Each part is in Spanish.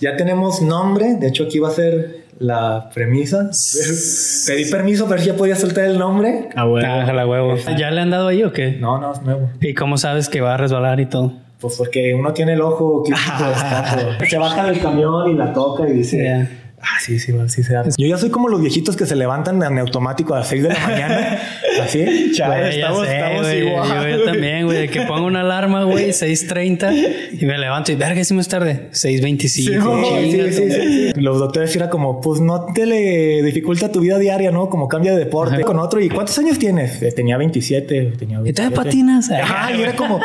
Ya tenemos nombre, de hecho aquí va a ser la premisa. Pedí permiso para ver si ya podía soltar el nombre. Ah, huevo. Ah, la huevo. ¿Ya le han dado ahí o qué? No, no, es nuevo. ¿Y cómo sabes que va a resbalar y todo? Pues porque uno tiene el ojo escape. Se baja del camión y la toca y dice... Ah, sí, sí, sí se da. Yo ya soy como los viejitos que se levantan en automático a las 6 de la mañana. Así. Chale, estamos, sé, estamos güey. igual. Yo, también, güey, que pongo una alarma, güey, 6.30 y me levanto y verga, hicimos tarde. 6.25. Sí, chinga sí, sí, tu- sí. Los doctores era como, pues no te le dificulta tu vida diaria, ¿no? Como cambia de deporte con otro. ¿Y cuántos años tienes? Eh, tenía 27, tenía ¿Y 27. todavía patinas? Ajá, y era como,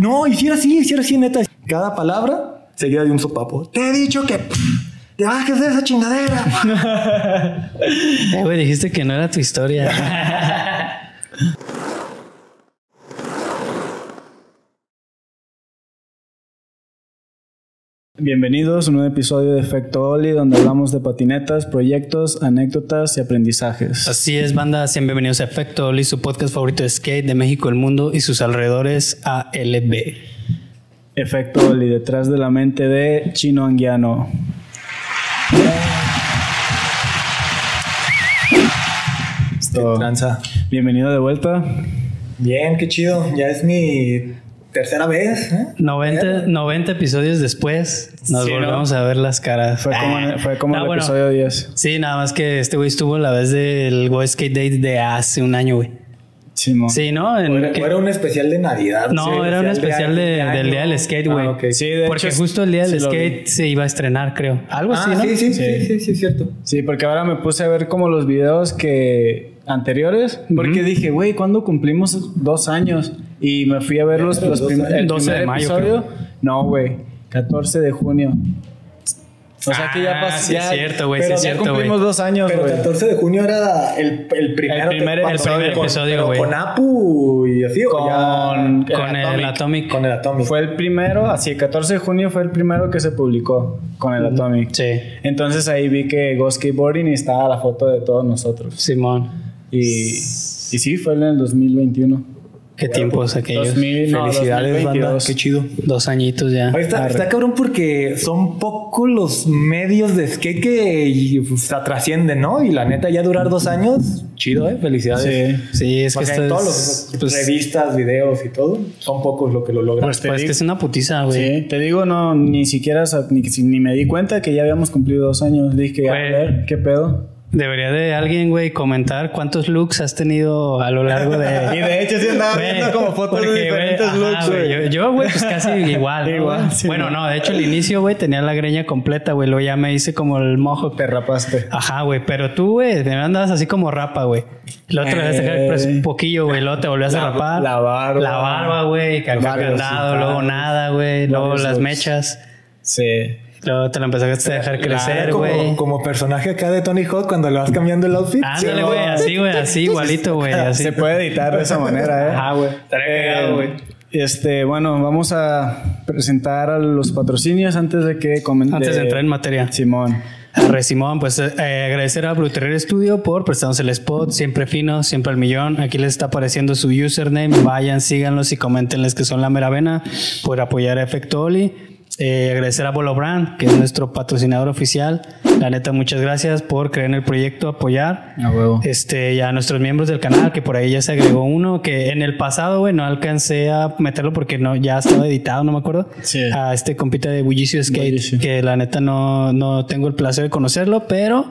no, hiciera así, hiciera así, neta. Cada palabra seguida de un sopapo. Te he dicho que te bajes de esa chingadera. Eh, güey, dijiste que no era tu historia. Bienvenidos a un nuevo episodio de Efecto Oli, donde hablamos de patinetas, proyectos, anécdotas y aprendizajes. Así es, banda. Sean bienvenidos a Efecto Oli, su podcast favorito de skate de México, el mundo y sus alrededores ALB. Efecto Oli, detrás de la mente de Chino Anguiano. Esto- Tranza. Bienvenido de vuelta. Bien, qué chido. Ya es mi tercera vez. ¿eh? 90, 90 episodios después nos Sí, ¿no? volvemos a ver las caras. Fue como, en- fue como Ah, el bueno. episodio 10. Sí, nada más que este güey estuvo la vez del Go Skate Day de hace un año, güey. Simón. Sí, ¿no? En O era, que- o era un especial de Navidad. no, Sí, era un especial de- del día del skate, güey. Ah, ok. Sí, de Porque hecho, justo el día del sí skate se iba a estrenar, creo. Algo así, Ah, ¿no? sí, sí, sí, Sí. sí, sí, es cierto. Sí, porque ahora me puse a ver como los videos que anteriores, porque dije, güey, ¿cuándo cumplimos dos años? Y me fui a ver los, los prim- el 12 de primer mayo, episodio. No, güey, 14 de junio. O sea que ya Ah, pasó. sí ya, es cierto, güey, sí pero es cierto, cumplimos güey. dos años, Pero el güey. 14 de junio era el, el primer, El primer episodio. con- episodio, pero güey. Con Apu y así. o ya- Con, Con el Atomic. Con el Atomic. Fue el primero, así el 14 de junio fue el primero que se publicó con el Atomic. Sí, Entonces ahí vi que Go Skateboarding y estaba la foto de todos nosotros. Simón. Y, y sí, fue en el 2021. Qué tiempos aquellos. 2000, no, Felicidades, banda. 2022. Qué chido. Dos añitos ya. Ahí está, está cabrón porque son pocos los medios de skate que pues, se trascienden, ¿no? Y la neta, ya durar dos años, chido, ¿eh? Felicidades. Sí. Sí, es que Porque en es... todos los pues, revistas, videos y todo, son pocos los que lo logran. Pues te pues que digo- es una putiza, güey. Sí, te digo, no, ni siquiera, ni, ni me di cuenta que ya habíamos cumplido dos años. Dije, a ver, ¿qué pedo? Debería de alguien, güey, comentar cuántos looks has tenido a lo largo de... Y de hecho sí andaba Güey, viendo como fotos de diferentes looks, güey. Yo, güey, pues casi igual. ¿no, Igual, güey? sí, bueno, no, de hecho, el inicio, güey, tenía la greña completa, güey. Luego ya me hice como el mojo. Te rapaste. Ajá, güey, pero tú, güey, me andabas así como rapa, güey. Luego te dejaste dejar pues, un poquillo, güey. Luego te volvías a La- rapar. la barba. La barba, güey. Candado, sí, luego nada, güey. Luego las looks. mechas. Sí. Luego te la empezaste a dejar crecer, como, güey. como personaje acá de Tony Hawk cuando le vas cambiando el outfit. Ándale, güey, así, güey, así, igualito, güey, así. Se puede editar de esa manera, ¿eh? Ajá, güey. Estaría cagado, güey. Este, bueno, vamos a presentar a los patrocinios antes de que comente. Antes de entrar en materia. Simón. Arre, Simón, pues eh, agradecer a Blue Terrier Studio por prestarnos el spot, siempre fino, siempre al millón. Aquí les está apareciendo su username, vayan, síganlos y coméntenles que son la mera vena por apoyar a Efecto Oli. Eh, agradecer a Bolo Brand, que es nuestro patrocinador oficial. La neta, muchas gracias por creer en el proyecto, apoyar. A huevo. Este, y a nuestros miembros del canal, que por ahí ya se agregó uno, que en el pasado, güey, no alcancé a meterlo porque no, ya estaba editado, no me acuerdo. Sí. A este compita de Bullicio Skate, Bullicio. que la neta no, no tengo el placer de conocerlo, pero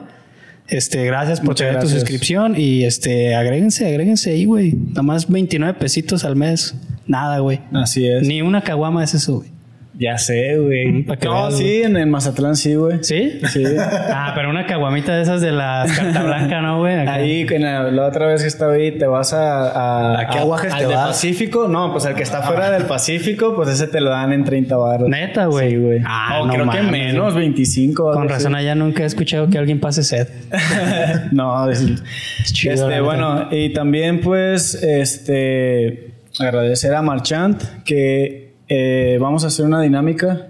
este, gracias por Muchas tener tu gracias. suscripción y este, agréguense, agréguense ahí, güey. Nomás 29 pesitos al mes. Nada, güey. Así es. Ni una caguama es eso, güey. Ya sé, güey. Mm, No, sí, en el Mazatlán sí, güey. ¿Sí? Sí. Ah, pero una caguamita de esas de la carta blanca, ¿no, güey? Ahí, en la, la otra vez que estaba ahí, te vas a... a ¿A qué aguajes al te de vas? Pacífico? No, pues al que está fuera del Pacífico, pues ese te lo dan en 30 baros. Neta, güey. Sí, güey. Ah, No, no creo que menos, 25. algo Con razón, allá nunca he escuchado que alguien pase sed. no, es, chido, la este, bueno, y también pues, este, agradecer a Marchant que eh, vamos a hacer una dinámica.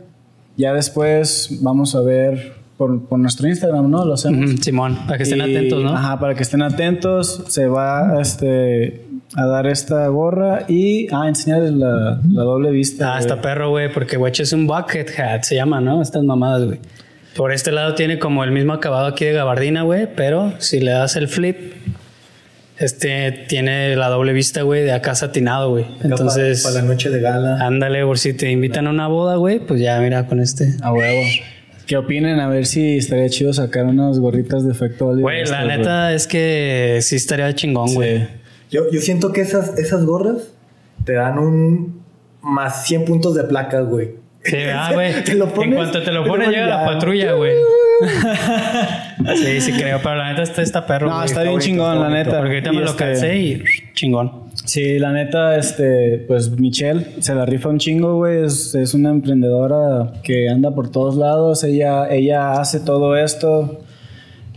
Ya después vamos a ver por, por nuestro Instagram, ¿no? Lo hacemos. Simón, para que estén Y- atentos, ¿no? Ajá, para que estén atentos. Se va, este, a dar esta gorra y ah, enseñarles la, la doble vista. Ah, está perro, güey, porque güey es un bucket hat, se llama, ¿no? Estas mamadas, güey. Por este lado tiene como el mismo acabado aquí de gabardina, güey, pero si le das el flip, este tiene la doble vista, güey, de acá satinado, güey. Entonces, Para, la noche de gala. ándale, por si te invitan a una boda, güey, pues ya mira con este. A huevo. ¿Qué opinen? A ver si estaría chido sacar unas gorritas de efecto Güey, la neta es que sí estaría chingón, güey. Sí. Yo, yo siento que esas, esas gorras te dan un más 100 puntos de placas, güey. Sí, ah, güey. En cuanto te lo pones, llega la patrulla, güey. sí, sí creo, pero la neta está, está perro. No, está bien bonito, chingón, la neta. Porque ahorita me lo este- calcé y chingón. Sí, la neta, este, pues Michelle se la rifa un chingo, güey. Es, es una emprendedora que anda por todos lados. Ella, ella hace todo esto.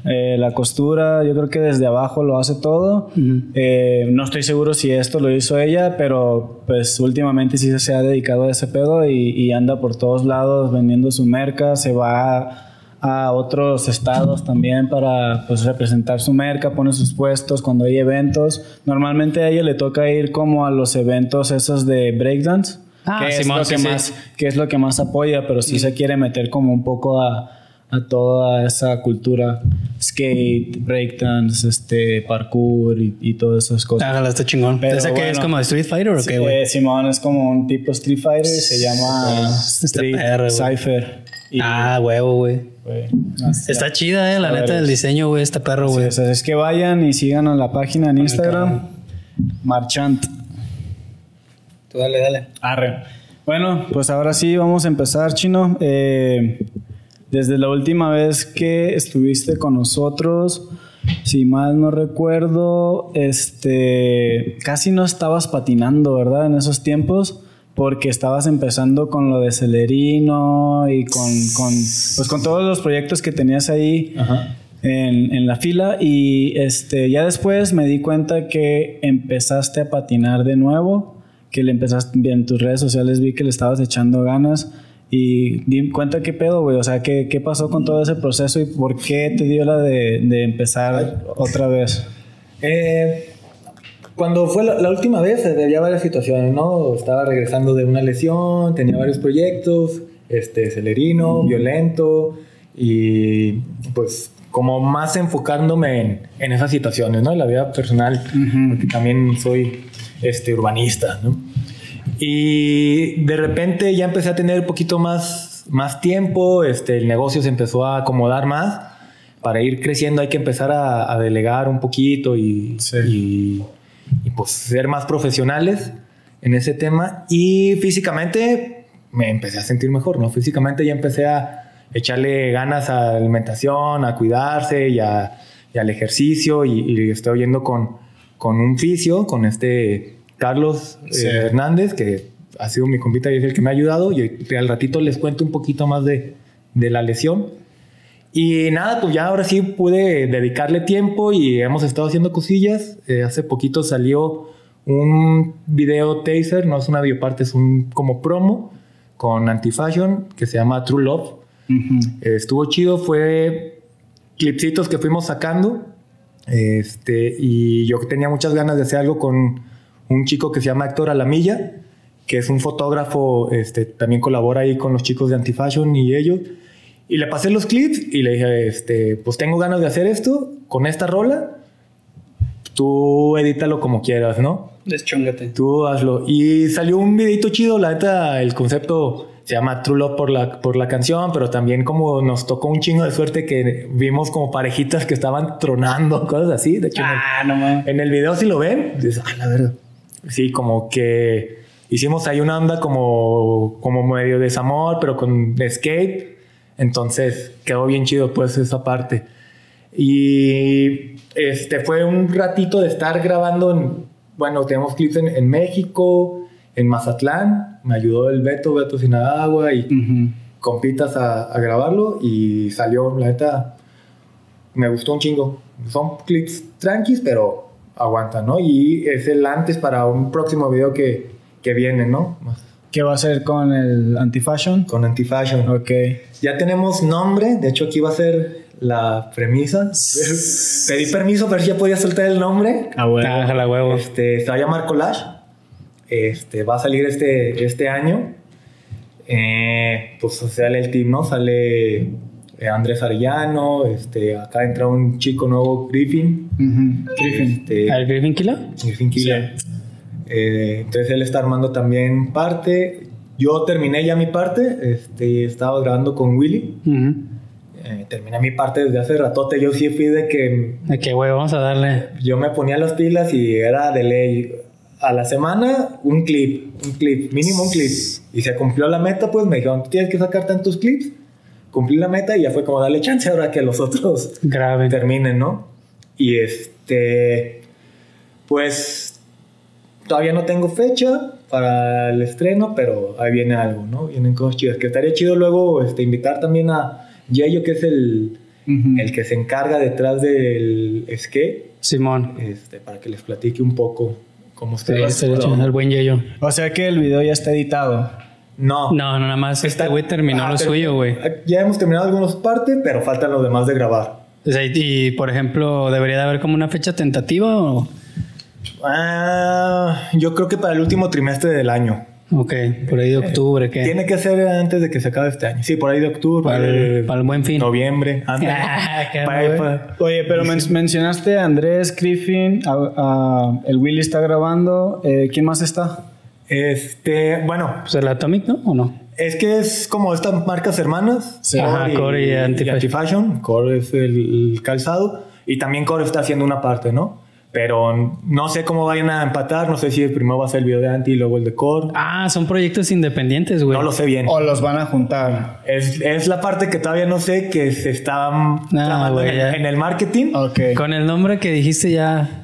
Eh, la costura, yo creo que desde abajo lo hace todo. Eh, no estoy seguro si esto lo hizo ella, pero pues últimamente sí se ha dedicado a ese pedo y, y anda por todos lados vendiendo su merca. Se va a otros estados también para pues representar su merca, pone sus puestos cuando hay eventos. Normalmente a ella le toca ir como a los eventos esos de breakdance, Ah, que, Simón, es lo que sí, sí. más, que es lo que más apoya, pero sí se quiere meter como un poco a, a toda esa cultura skate, breakdance, este parkour y, y todas esas cosas. Hágala, está chingón. Pero ¿Ese que bueno. es como Street Fighter o Sí, qué, güey? eh, Simón es como un tipo Street Fighter, se llama Street güey. Cypher. Y, Ah, huevo, güey. Está chida, eh, la neta, ver, el diseño, güey, está perro, Sí, güey. o sea, es que vayan y sigan a la página en Instagram, Marchant. Tú dale, dale. Arre. Bueno, pues ahora sí vamos a empezar, Chino. Eh, desde la última vez que estuviste con nosotros, si mal no recuerdo, este, casi no estabas patinando, ¿verdad? En esos tiempos, porque estabas empezando con lo de Celerino y con, con, pues con todos los proyectos que tenías ahí en, en la fila. Y este ya después me di cuenta que empezaste a patinar de nuevo, que le empezaste en tus redes sociales vi que le estabas echando ganas y di cuenta qué pedo, güey, o sea, ¿qué, qué pasó con todo ese proceso y por qué te dio la de, de empezar otra vez. Eh, cuando fue la, la última vez, eh, había varias situaciones, ¿no? Estaba regresando de una lesión, tenía varios proyectos, este, celerino, violento, y pues como más enfocándome en, en esas situaciones, ¿no? En la vida personal, porque también soy este, urbanista, ¿no? Y de repente ya empecé a tener un poquito más, más tiempo, este, el negocio se empezó a acomodar más. Para ir creciendo hay que empezar a, a delegar un poquito y, Sí. y, y, pues ser más profesionales en ese tema. Y físicamente me empecé a sentir mejor, ¿no? Físicamente ya empecé a echarle ganas a la alimentación, a cuidarse y, a- y al ejercicio. Y, y estoy yendo con, con un fisio, con este Carlos eh. Hernández, que ha sido mi compita y es el que me ha ayudado. Y al ratito les cuento un poquito más de, de la lesión. Y nada, pues ya ahora sí pude dedicarle tiempo y hemos estado haciendo cosillas. Eh, hace poquito salió un video taser, no es una bioparte, es un como promo con Antifashion que se llama True Love. Eh, estuvo chido, fue clipsitos que fuimos sacando. Este, y yo tenía muchas ganas de hacer algo con un chico que se llama Héctor Alamilla, que es un fotógrafo, este, también colabora ahí con los chicos de Antifashion y ellos. Y le pasé los clips y le dije, este, pues tengo ganas de hacer esto con esta rola. Tú edítalo como quieras, ¿no? Deschóngate. Tú hazlo. Y salió un videito chido, la neta, el concepto se llama True Love por la, por la canción, pero también como nos tocó un chingo de suerte que vimos como parejitas que estaban tronando, cosas así. De hecho, en el- Ah, no mames. en el video si lo ven, dices, ah, la verdad. Sí, como que hicimos ahí una onda como, como medio desamor, pero con skate. Entonces quedó bien chido pues esa parte. Y este fue un ratito de estar grabando en, bueno, tenemos clips en, en México, en Mazatlán. Me ayudó el Beto, Beto Sinagua y Ujú. compitas a, a grabarlo y salió, la neta, me gustó un chingo. Son clips tranquis, pero aguantan, ¿no? Y es el antes para un próximo video que, que viene, ¿no? ¿Qué va a hacer con el anti-fashion? Con Antifashion. Ok. Ya tenemos nombre, de hecho aquí va a ser la premisa. Pedí permiso, pero si ya podía soltar el nombre. Ah, bueno. Ah, la huevo. Este, se va a llamar Collage. Este, va a salir este, este año. Eh, pues sale el team, ¿no? Sale Andrés Arellano, este, acá entra un chico nuevo, Griffin. Ujú. Griffin. Este, ¿Al Griffin Killa? Griffin Killer. Eh, entonces él está armando también parte. Yo terminé ya mi parte, este, estaba grabando con Willy. Ujú. Eh, terminé mi parte desde hace ratote. Yo sí fui de que De que, güey, vamos a darle. yo me ponía las pilas y era de ley. A la semana, un clip, un clip, mínimo un clip. Y se cumplió la meta, pues me dijeron, tienes que sacar tantos clips. Cumplí la meta y ya fue como darle chance ahora que los otros Grave. terminen, ¿no? Y este, pues todavía no tengo fecha para el estreno, pero ahí viene algo, ¿no? Vienen cosas chidas. Que estaría chido luego este, invitar también a Yayo, que es el, el que se encarga detrás del skate, Simón. este, para que les platique un poco cómo está. Sí, el buen Yeyo. O sea que el video ya está editado. No. No, no, nada más este güey terminó Ah, lo ter- suyo, güey. Ya hemos terminado algunas partes, pero faltan los demás de grabar. O sea, y, y, por ejemplo, ¿debería de haber como una fecha tentativa o...? Ah, yo creo que para el último trimestre del año. Ok, por ahí de octubre, ¿qué? Tiene que ser antes de que se acabe este año. Sí, por ahí de octubre. Para el- para el buen fin. Noviembre. ándale. Ah, qué Para ahí, güey. para- Oye, pero men- mencionaste a Andrés Griffin, a- a- el Willy está grabando. eh, ¿Quién más está? Este, bueno, Pues el Atomic, ¿no? ¿O no? es que es como estas marcas hermanas. Sí. Ajá, Core y Antifashion. Antifashion. Core es el, calzado. Y también Core está haciendo una parte, ¿no? Pero no sé cómo vayan a empatar. No sé si primero va a ser el video de Anti y luego el de Core. Ah, son proyectos independientes, güey. No lo sé bien. ¿O los van a juntar? Es, es la parte que todavía no sé que se está en, el, en el marketing. Ok. Con el nombre que dijiste ya...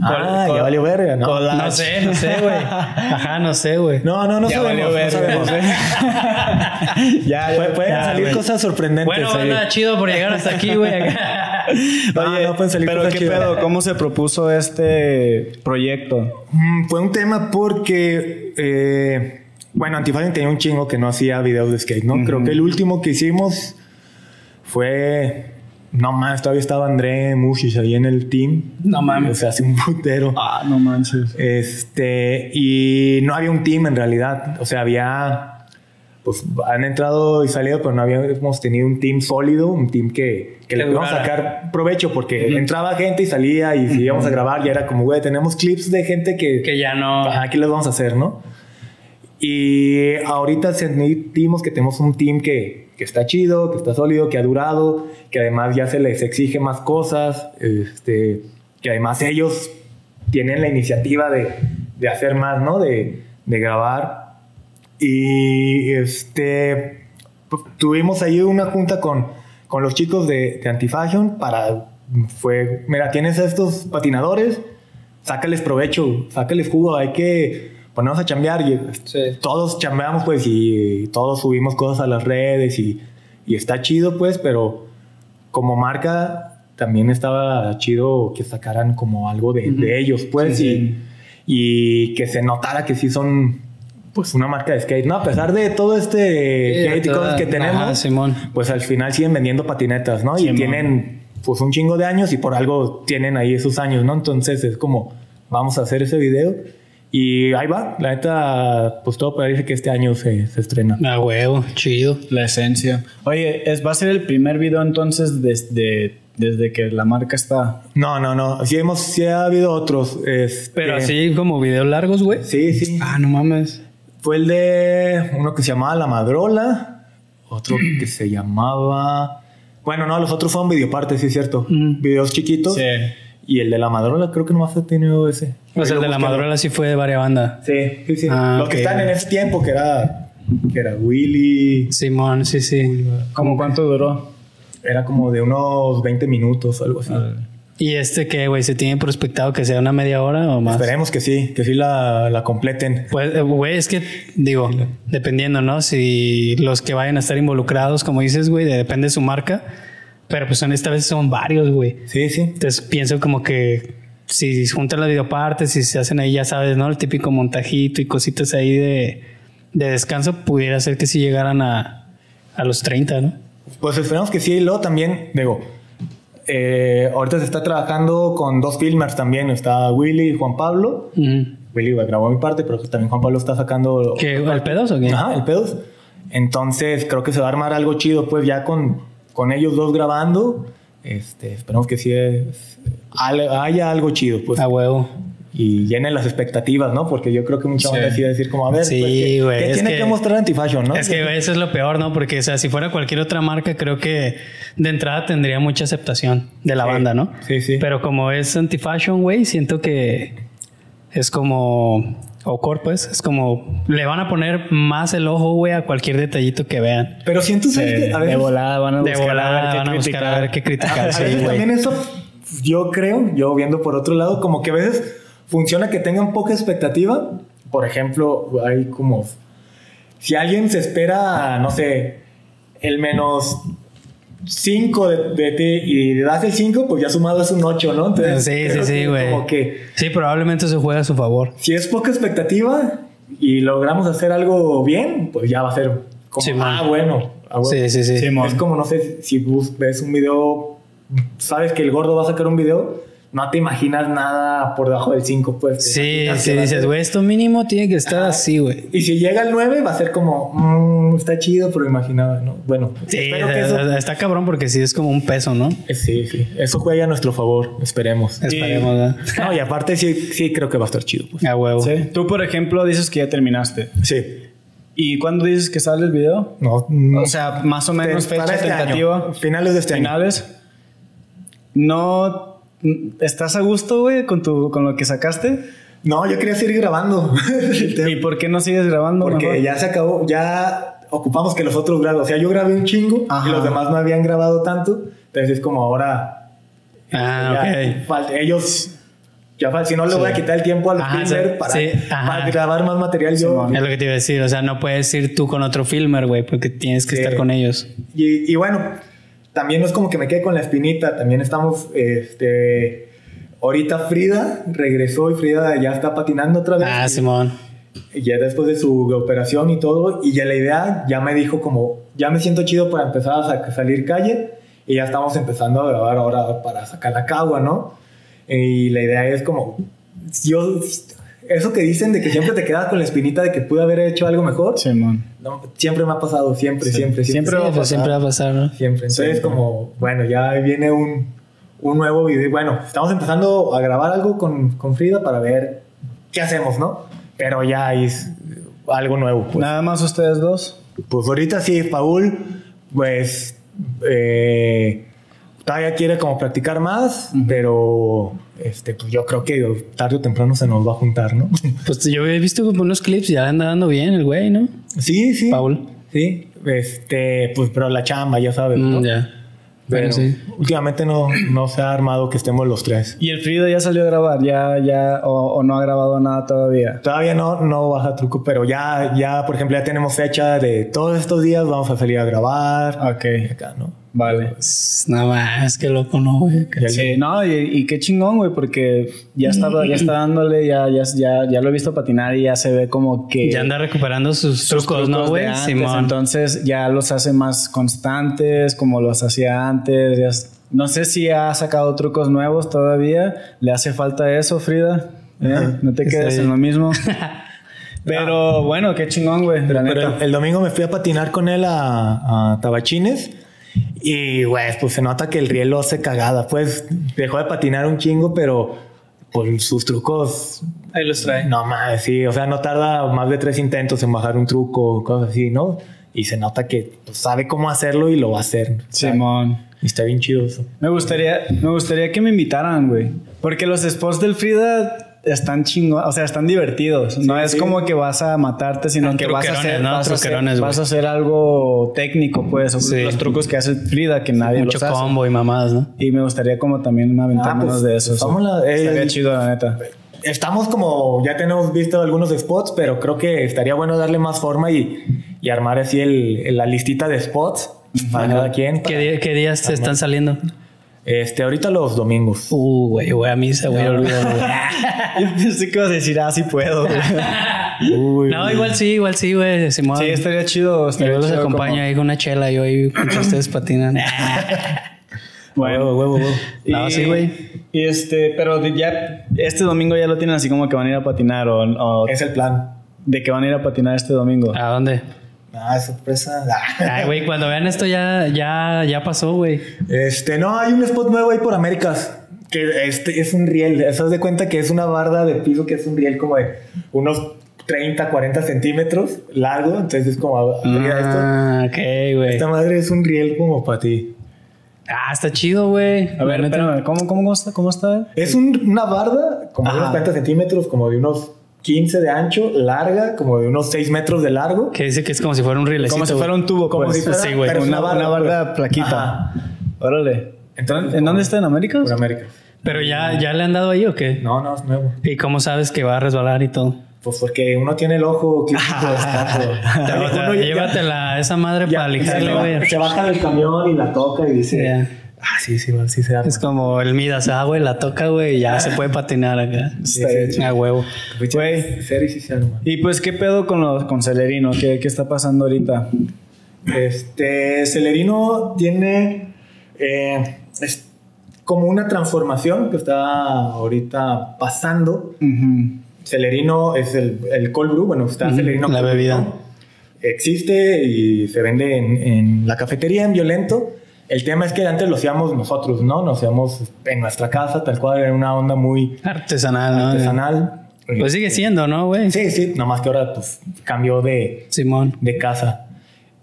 Ah, ya valió verga, ¿no? No sé, no sé, güey. Ajá, no sé, güey. No, no, no Ya sabemos. valió no verga, sabemos. ¿eh? ya, ya. Pueden, pueden Ya, salir cosas sorprendentes. Bueno, banda, chido por llegar hasta aquí, güey. No, Oye, no pueden salir pero cosas qué chidas. pedo, ¿cómo se propuso este proyecto? Mm, fue un tema porque, eh, bueno, Antifashion tenía un chingo que no hacía videos de skate, ¿no? Creo que el último que hicimos fue, no más, todavía estaba André Mushis ahí en el team. No mames. O sea, hace un putero. Ah, no manches. Este, y no había un team en realidad. O sea, había, pues han entrado y salido, pero no habíamos tenido un team sólido, un team que, que le podíamos sacar provecho porque entraba gente y salía y si íbamos a grabar y era como, güey, tenemos clips de gente que, que ya no... Ajá, ¿qué les vamos a hacer, no? Y ahorita sentimos que tenemos un team que, que está chido, que está sólido, que ha durado, que además ya se les exige más cosas, este, que además ellos tienen la iniciativa de, de hacer más, ¿no? De, de grabar. Y este, pues, tuvimos ahí una junta con, con los chicos de, de Antifashion para, fue, mira, tienes estos patinadores, sácales provecho, sácales jugo, hay que ponernos a chambear. Y Sí. Todos chambeamos, pues, y todos subimos cosas a las redes y, y está chido, pues, pero como marca también estaba chido que sacaran como algo de, de ellos, pues, Sí, y, y que se notara que sí son, pues, una marca de skate, ¿no? A pesar de todo este hate y cosas que tenemos, Ajá, Simón. pues al final siguen vendiendo patinetas, ¿no? Sí, y tienen pues un chingo de años y por algo tienen ahí esos años, ¿no? Entonces es como, vamos a hacer ese video y ahí va. La neta, pues todo parece que este año se, se estrena. A huevo, chido. La esencia. Oye, es, va a ser el primer video entonces desde, desde que la marca está. No, no, no. Sí, hemos, sí ha habido otros. este, Pero así como videos largos, güey. Sí, sí. Ah, no mames. Fue el de uno que se llamaba La Madrola, otro que se llamaba... Bueno, no, los otros fueron videopartes, sí es cierto. Mm. Videos chiquitos. Y el de La Madrola creo que nomás ha tenido ese. O sea, el de la madrola sí fue de varias bandas. Sí, sí, sí. Ah, Los que ok. están en ese tiempo, que era, que era Willy, Simón, sí, sí. ¿Cómo cuánto duró? era como de unos 20 minutos, algo así. ¿Y este qué, güey? ¿Se tiene prospectado que sea una media hora o más? Esperemos que sí, que sí la, la completen. Pues, eh, güey, es que, digo, dependiendo, ¿no? Si los que vayan a estar involucrados, como dices, güey, de- depende de su marca. Pero pues en esta vez son varios, güey. Sí, sí. Entonces pienso como que si juntan las videopartes, si se hacen ahí, ya sabes, ¿no? El típico montajito y cositas ahí de, de descanso, pudiera ser que si llegaran a, a los 30, ¿no? Pues esperamos que sí. Y luego también, digo, eh, ahorita se está trabajando con dos filmers también. Está Willy y Juan Pablo. Ujú. Willy grabó mi parte, pero también Juan Pablo está sacando... ¿Qué, el pedos o qué? Ajá, el pedos. Entonces creo que se va a armar algo chido, pues ya con, con ellos dos grabando. Este, esperamos que sí es- haya algo chido, pues. A huevo. Y llenen las expectativas, ¿no? Porque yo creo que mucha Sí. banda decide decir como, a ver, Sí, pues, ¿qué, güey, qué es tiene que- que, mostrar Antifashion, no? Es que güey, eso es lo peor, ¿no? Porque, o sea, si fuera cualquier otra marca, creo que de entrada tendría mucha aceptación de la Sí. banda, ¿no? Sí, sí. Pero como es anti-fashion, güey, siento que es como. O core, pues, es como. Le van a poner más el ojo, güey, a cualquier detallito que vean. Pero siento ¿sabes qué? a de volada van a De buscar volada a ver qué van a buscar a ver qué criticar. A sí, veces también eso, yo creo, yo viendo por otro lado, como que a veces funciona que tengan poca expectativa. Por ejemplo, hay como. Si alguien se espera, no sé, el menos 5 de, de ti y le das el 5, pues ya sumado es un 8, ¿no? Entonces, Sí, sí, sí, güey. Como que Sí, probablemente eso juega a su favor. si es poca expectativa y logramos hacer algo bien, pues ya va a ser como, Sí, man. ah, bueno. ah, bueno. Sí, sí, sí. Es como, no sé, si ves un video, sabes que el gordo va a sacar un video, no te imaginas nada por debajo del 5, pues. Sí, sí, dices, güey, esto mínimo tiene que estar así, güey. Y si llega al 9, va a ser como, "Mm, está chido, pero imaginaba, ¿no? Bueno, Sí, espero que eso. está cabrón porque sí es como un peso, ¿no? eh, Sí, sí, eso juega a nuestro favor, esperemos. Esperemos, ¿verdad? No, y aparte sí, sí creo que va a estar chido, pues. A huevo. Sí. Tú, por ejemplo, dices que ya terminaste. Sí. ¿Y cuándo dices que sale el video? No, mm, O sea, más o menos fecha este tentativa. año, finales de este año. finales. No. ¿Estás a gusto, güey, con, tu, con lo que sacaste? No, yo quería seguir grabando. ¿Y por qué no sigues grabando? Porque mejor? ya se acabó, ya ocupamos que los otros graben. O sea, yo grabé un chingo Ajá. y los demás no habían grabado tanto. Entonces es como ahora. Ah, ya ok. falta- ellos. Ya si no le voy a quitar el tiempo al Ajá, filmer sí, para, sí, grabar más material yo. Es lo que te iba a decir, o sea, no puedes ir tú con otro filmer, güey, porque tienes que Sí. estar con ellos. Y, y bueno, también no es como que me quede con la espinita. También estamos. Este. Ahorita Frida regresó y Frida ya está patinando otra vez. Ah, Simón. ya después de su operación y todo, y ya la idea ya me dijo como, ya me siento chido para empezar a sa- salir calle, y ya estamos empezando a grabar ahora para sacar la cagua, ¿no? Y la idea es como, yo, eso que dicen de que siempre te quedas con la espinita de que pude haber hecho algo mejor, Simón. no, siempre me ha pasado, siempre, siempre, siempre. Siempre Sí, va a pues pasar. siempre va a pasar, ¿no? Siempre. Entonces, como, bueno, ya viene un, un nuevo video. Bueno, estamos empezando a grabar algo con, con Frida para ver qué hacemos, ¿no? Pero ya es algo nuevo. Pues, Nada más ustedes dos. pues ahorita sí, Paul, pues eh, todavía quiere como practicar más, pero este, pues yo creo que tarde o temprano se nos va a juntar, ¿no? Pues yo he visto unos clips y ya anda dando bien el güey, ¿no? sí, sí. Paul. Sí, este, pues, pero la chamba, ya sabes, ¿no? Mm, ya. Pero Bueno, sí. últimamente no, no se ha armado que estemos los tres. Y el Frida ya salió a grabar, ya, ya, o, o no ha grabado nada todavía. Todavía no, no baja truco, pero ya, ya, por ejemplo, ya tenemos fecha de todos estos días vamos a salir a grabar. Ok, Acá, ¿no? Vale. Pues, Nada más, que loco, ¿no, güey? Sí, no, y, y qué chingón, güey, porque ya está, ya está dándole, ya, ya, ya, ya lo he visto patinar y ya se ve como que... Ya anda recuperando sus, sus trucos, ¿no, güey? Entonces ya los hace más constantes, como los hacía antes. ya no sé si ha sacado trucos nuevos todavía. ¿Le hace falta eso, Frida? ¿Eh? No te quedes en lo mismo. Pero bueno, qué chingón, güey. La Pero neta. el, el domingo me fui a patinar con él a, a Tabachines y, güey, pues se nota que el riel lo hace cagada. Pues dejó de patinar un chingo, pero pues sus trucos, Ahí los trae. no más, sí, o sea, no tarda más de tres intentos en bajar un truco, cosas así, ¿no? Y se nota que pues, sabe cómo hacerlo y lo va a hacer. Simón. Y está bien chido eso. Me gustaría, me gustaría que me invitaran, güey. Porque los spots del Frida están chingos, o sea, están divertidos. no es sí. como que vas a matarte, sino Son que vas a hacer, ¿no? vas, a hacer, Truquerones, güey. vas a hacer algo técnico, pues. Sí. Los trucos que hace Frida, que nadie Mucho los hace. combo y mamadas, ¿no? Y me gustaría como también aventármenos Ah, pues, de esos. vamos a- eh, Estaría chido, la neta. Estamos como, ya tenemos visto algunos spots, pero creo que estaría bueno darle más forma y, y armar así el, el- la listita de spots para cada quien. ¿Qué, día- qué días te están saliendo? Este, ahorita los domingos. Uh, güey, voy a misa, güey, olvídalo, güey. Yo pensé que ibas a decir, ah, sí puedo. güey. no, igual sí, igual sí, güey. Sí, estaría chido. Estaría luego los chido acompaño como- ahí con una chela y hoy mientras ustedes patinan. Huevo, huevo, huevo. No, sí, güey. Y este, pero ya este domingo ya lo tienen así como que van a ir a patinar o, o Es el plan. de que van a ir a patinar este domingo. ¿A dónde? Ah, sorpresa. Ay, güey, cuando vean esto ya, ya, ya pasó, güey. Este, no, hay un spot nuevo ahí por Américas. Que este es un riel. Eso de cuenta que es una barda de piso que es un riel como de unos 30, 40 centímetros largo. Entonces es como, mira esto. Ah, ok, güey. Esta madre es un riel como para ti. Ah, está chido, güey. A ver, neta. espérame, ¿cómo, cómo, cómo está? ¿Cómo está? Es un- una barda como de unos Ajá. 40 centímetros, como de unos 15 de ancho, larga, como de unos 6 metros de largo. Que dice que es como si fuera un rilecito. Como si fuera un tubo, Como pues. si fuera- sí, güey. pero es Una, una barda plaquita. Ajá. Órale. Entonces, ¿En dónde está? ¿En América? Por Américas. Pero ya, ya le han dado ahí o qué? No, no, es nuevo. ¿Y cómo sabes que va a resbalar y todo? Pues porque uno tiene el ojo Llévatela esa madre para güey. baja, se baja del camión y la toca y dice... Ah, sí, sí, sí se. Es como el Midas, ah, güey, la toca, güey, y ya se puede patinar acá. Sí, sí. A huevo. Güey, serio sí se arma. Y pues, ¿qué pedo con, los, con Celerino? ¿Qué, ¿Qué está pasando ahorita? Este, Celerino tiene... eh, es como una transformación que está ahorita pasando. Celerino es el, el cold brew, bueno, está Celerino la Brew, bebida. ¿no? Existe y se vende en, en la cafetería en Violento. El tema es que antes lo hacíamos nosotros, ¿no? Lo hacíamos en nuestra casa, tal cual, era una onda muy Artesanal, ¿no? artesanal. Pues sigue siendo, ¿no, güey? Sí, sí, nomás que ahora pues cambió de, Simón. de casa.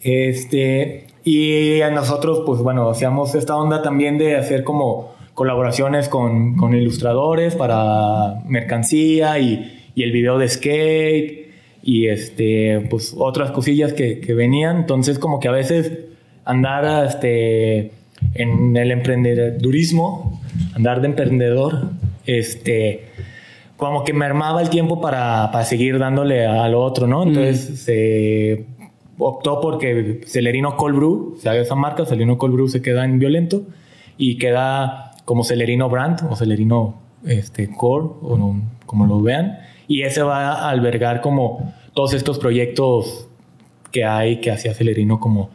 Este, y a nosotros, pues bueno, hacíamos esta onda también de hacer como colaboraciones con, con ilustradores para mercancía y, y el video de skate y este, pues otras cosillas que, que venían. Entonces, como que a veces andar este, en el emprendedurismo, andar de emprendedor, este, como que me armaba el tiempo para, para seguir dándole a lo otro, ¿no? Entonces se optó porque Celerino Cold Brew, o sea, esa marca, Celerino Cold Brew se queda en Violento y queda como Celerino Brand o Celerino este, Core, o no- como lo vean, y ese va a albergar como todos estos proyectos que hay que hacía Celerino como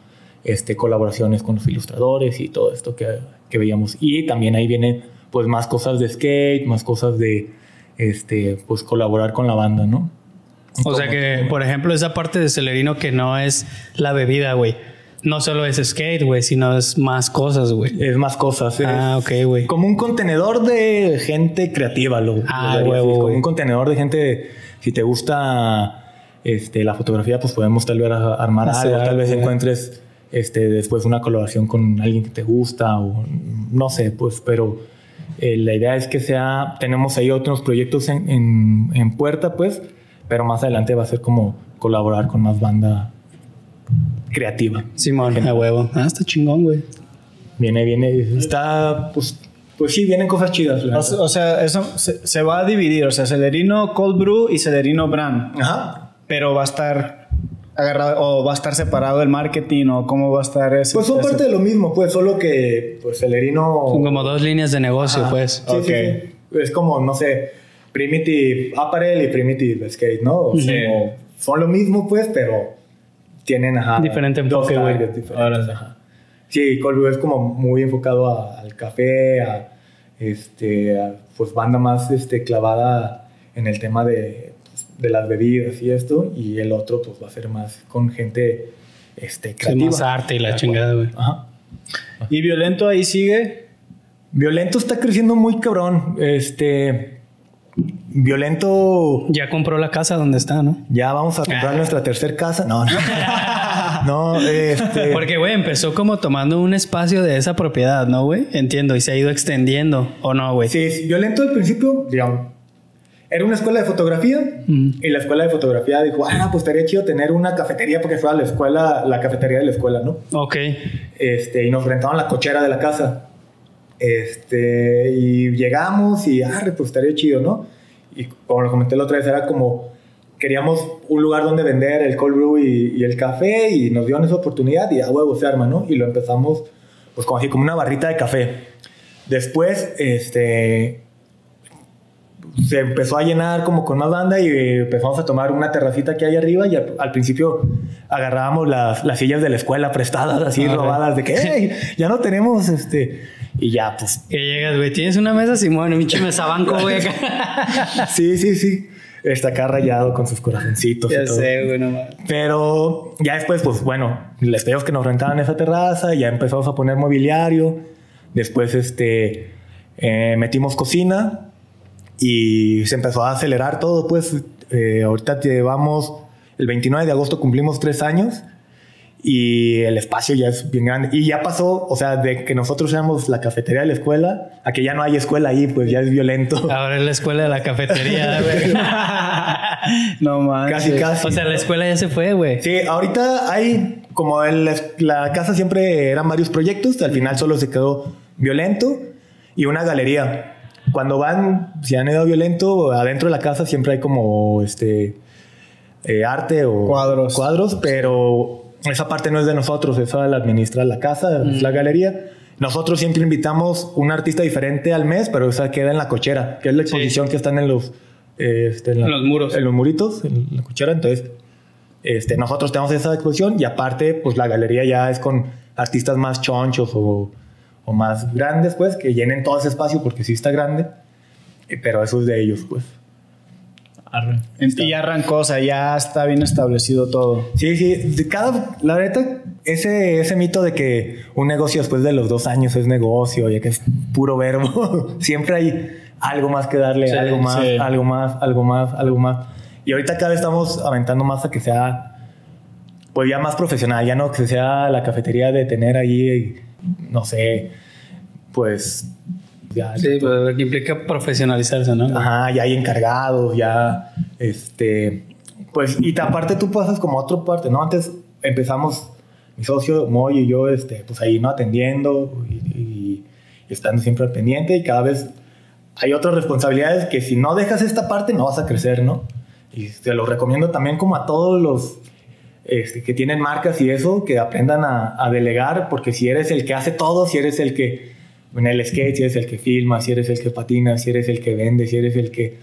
este, colaboraciones con los ilustradores y todo esto que, que veíamos. Y también ahí vienen pues más cosas de skate, más cosas de este, pues colaborar con la banda, ¿no? O sea que, por ejemplo, esa parte de Celerino que no es la bebida, güey. No solo es skate, güey, sino es más cosas, güey. Es más cosas. es Ah, ok, güey. Como un contenedor de gente creativa, lo, Ah, así, Como güey. un contenedor de gente, si te gusta este, la fotografía, pues podemos tal vez armar algo, tal vez güey. encuentres este, después una colaboración con alguien que te gusta o no sé, pues, pero eh, la idea es que sea, tenemos ahí otros proyectos en, en, en puerta, pues, pero más adelante va a ser como colaborar con más banda creativa. Simón, a huevo. Ah, está chingón, güey. Viene, viene, está, pues, pues sí, vienen cosas chidas. O, o sea, eso se, se va a dividir. O sea, Celerino Cold Brew y Celerino Brand. Ajá. Pero va a estar agarrado o va a estar separado el marketing o cómo va a estar ese. Pues son ese- parte de lo mismo, pues, solo que, pues, Celerino... Son como dos líneas de negocio, Ajá. pues. Sí, sí, Ok. sí. Es como, no sé, Primitive Apparel y Primitive Skate, ¿no? O sea, son lo mismo, pues, pero tienen, ajá... Diferente dos enfoque, güey. targets diferentes, ajá. Sí, Cold Brew es como muy enfocado a- al café, a, este, a, pues, banda más, este, clavada en el tema de, de las bebidas y esto, y el otro, pues, va a ser más con gente, este, Sí, creativa. más arte y la chingada, güey. Ajá. Y Violento ahí sigue. Violento está creciendo muy cabrón. Este. Violento. Ya compró la casa donde está, ¿no? Ya vamos a comprar Ah. nuestra tercera casa. No, no. no, este. Porque, güey, empezó como tomando un espacio de esa propiedad, ¿no, güey? Entiendo, y se ha ido extendiendo, ¿o no, güey? Sí, sí, Violento al principio, digamos. Era una escuela de fotografía Mm. y la escuela de fotografía dijo, ah, pues estaría chido tener una cafetería porque fuera la escuela, la cafetería de la escuela, ¿no? Ok. Este, y nos rentaban la cochera de la casa. Este, y llegamos y, ah, pues estaría chido, ¿no? Y como lo comenté la otra vez, era como, queríamos un lugar donde vender el cold brew y, y el café y nos dieron esa oportunidad y a huevo se arma, ¿no? Y lo empezamos, pues como así, como una barrita de café. Después, este, se empezó a llenar como con más banda y empezamos a tomar una terracita que hay arriba y al, al principio agarrábamos las, las sillas de la escuela prestadas, así Ah, robadas, de que "Ey, ya no tenemos este. Y ya, pues Que llegas, güey, tienes una mesa, Simón, un pinche mesabanco, güey. sí, sí, sí. Está acá rayado con sus corazoncitos. y ya todo. sé, güey, no. Pero ya después, pues bueno, les pedimos que nos rentaran esa terraza, ya empezamos a poner mobiliario. Después, este, eh, metimos cocina y se empezó a acelerar todo. Pues eh, ahorita llevamos, el 29 de agosto cumplimos tres años y el espacio ya es bien grande. Y ya pasó, o sea, de que nosotros éramos la cafetería de la escuela, a que ya no hay escuela ahí, pues ya es violento. Ahora es la escuela de la cafetería, güey. No manches. casi, casi. O sea, la escuela ya se fue, güey. Sí, ahorita hay, como el- la casa siempre eran varios proyectos, al final solo se quedó violento y una galería. Cuando van, si han ido violento, adentro de la casa siempre hay como este eh, arte o Cuadros. cuadros, pero esa parte no es de nosotros, esa la administra la casa, es la galería. Nosotros siempre invitamos un artista diferente al mes, pero esa queda en la cochera, que es la exposición que están en los, eh, este, en la- En los muros. en los muritos, en la cochera. Entonces, este, nosotros tenemos esa exposición y aparte, pues la galería ya es con artistas más chonchos o, o más grandes, pues, que llenen todo ese espacio porque sí está grande. Eh, Pero eso es de ellos, pues. Y ya arrancó, o sea, ya está bien establecido todo. Sí, sí, de cada, la neta, ese, ese mito de que un negocio después de los dos años es negocio, ya que es puro verbo, siempre hay algo más que darle, Sí, algo más, sí. algo más, algo más, algo más. Y ahorita cada vez estamos aventando más a que sea, pues ya más profesional, ya no que sea la cafetería de tener ahí, no sé, pues, ya, Sí, lo que implica profesionalizarse, ¿no? Ajá, ya hay encargados, ya, este, pues, y aparte tú pasas como a otra parte, ¿no? Antes empezamos, mi socio Moy y yo, este, pues ahí, ¿no? Atendiendo y, y- y estando siempre al pendiente y cada vez hay otras responsabilidades que si no dejas esta parte no vas a crecer, ¿no? Y te lo recomiendo también como a todos los este, que tienen marcas y eso, que aprendan a, a delegar, porque si eres el que hace todo, si eres el que en el skate, si eres el que filma, si eres el que patina, si eres el que vende, si eres el que...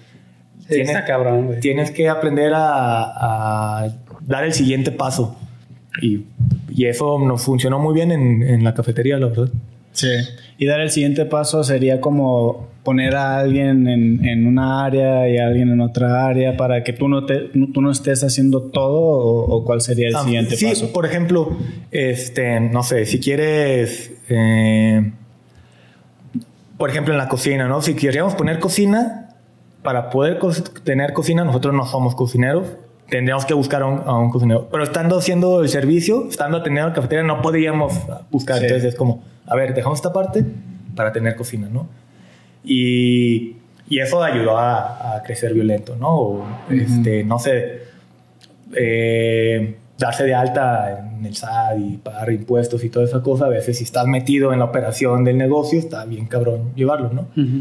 Sí, está cabrón, güey. tienes que aprender a, a dar el siguiente paso. Y, y eso nos funcionó muy bien en, en la cafetería, la verdad. Sí. Y dar el siguiente paso sería como poner a alguien en, en una área y a alguien en otra área para que tú no, te, tú no estés haciendo todo o, o cuál sería el Ah, siguiente sí, paso. por ejemplo, este, no sé, si quieres, eh, por ejemplo, en la cocina, ¿no? Si queríamos poner cocina, para poder co- tener cocina, nosotros no somos cocineros, tendríamos que buscar a un, a un cocinero. Pero estando haciendo el servicio, estando atendiendo la cafetería, no podríamos buscar. Sí. Entonces es como, a ver, dejamos esta parte para tener cocina, ¿no? Y, y eso ayudó a, a crecer violento, ¿no? O, este, no sé, eh, darse de alta en el SAT y pagar impuestos y toda esa cosa, a veces si estás metido en la operación del negocio, está bien cabrón llevarlo, ¿no? Ujú.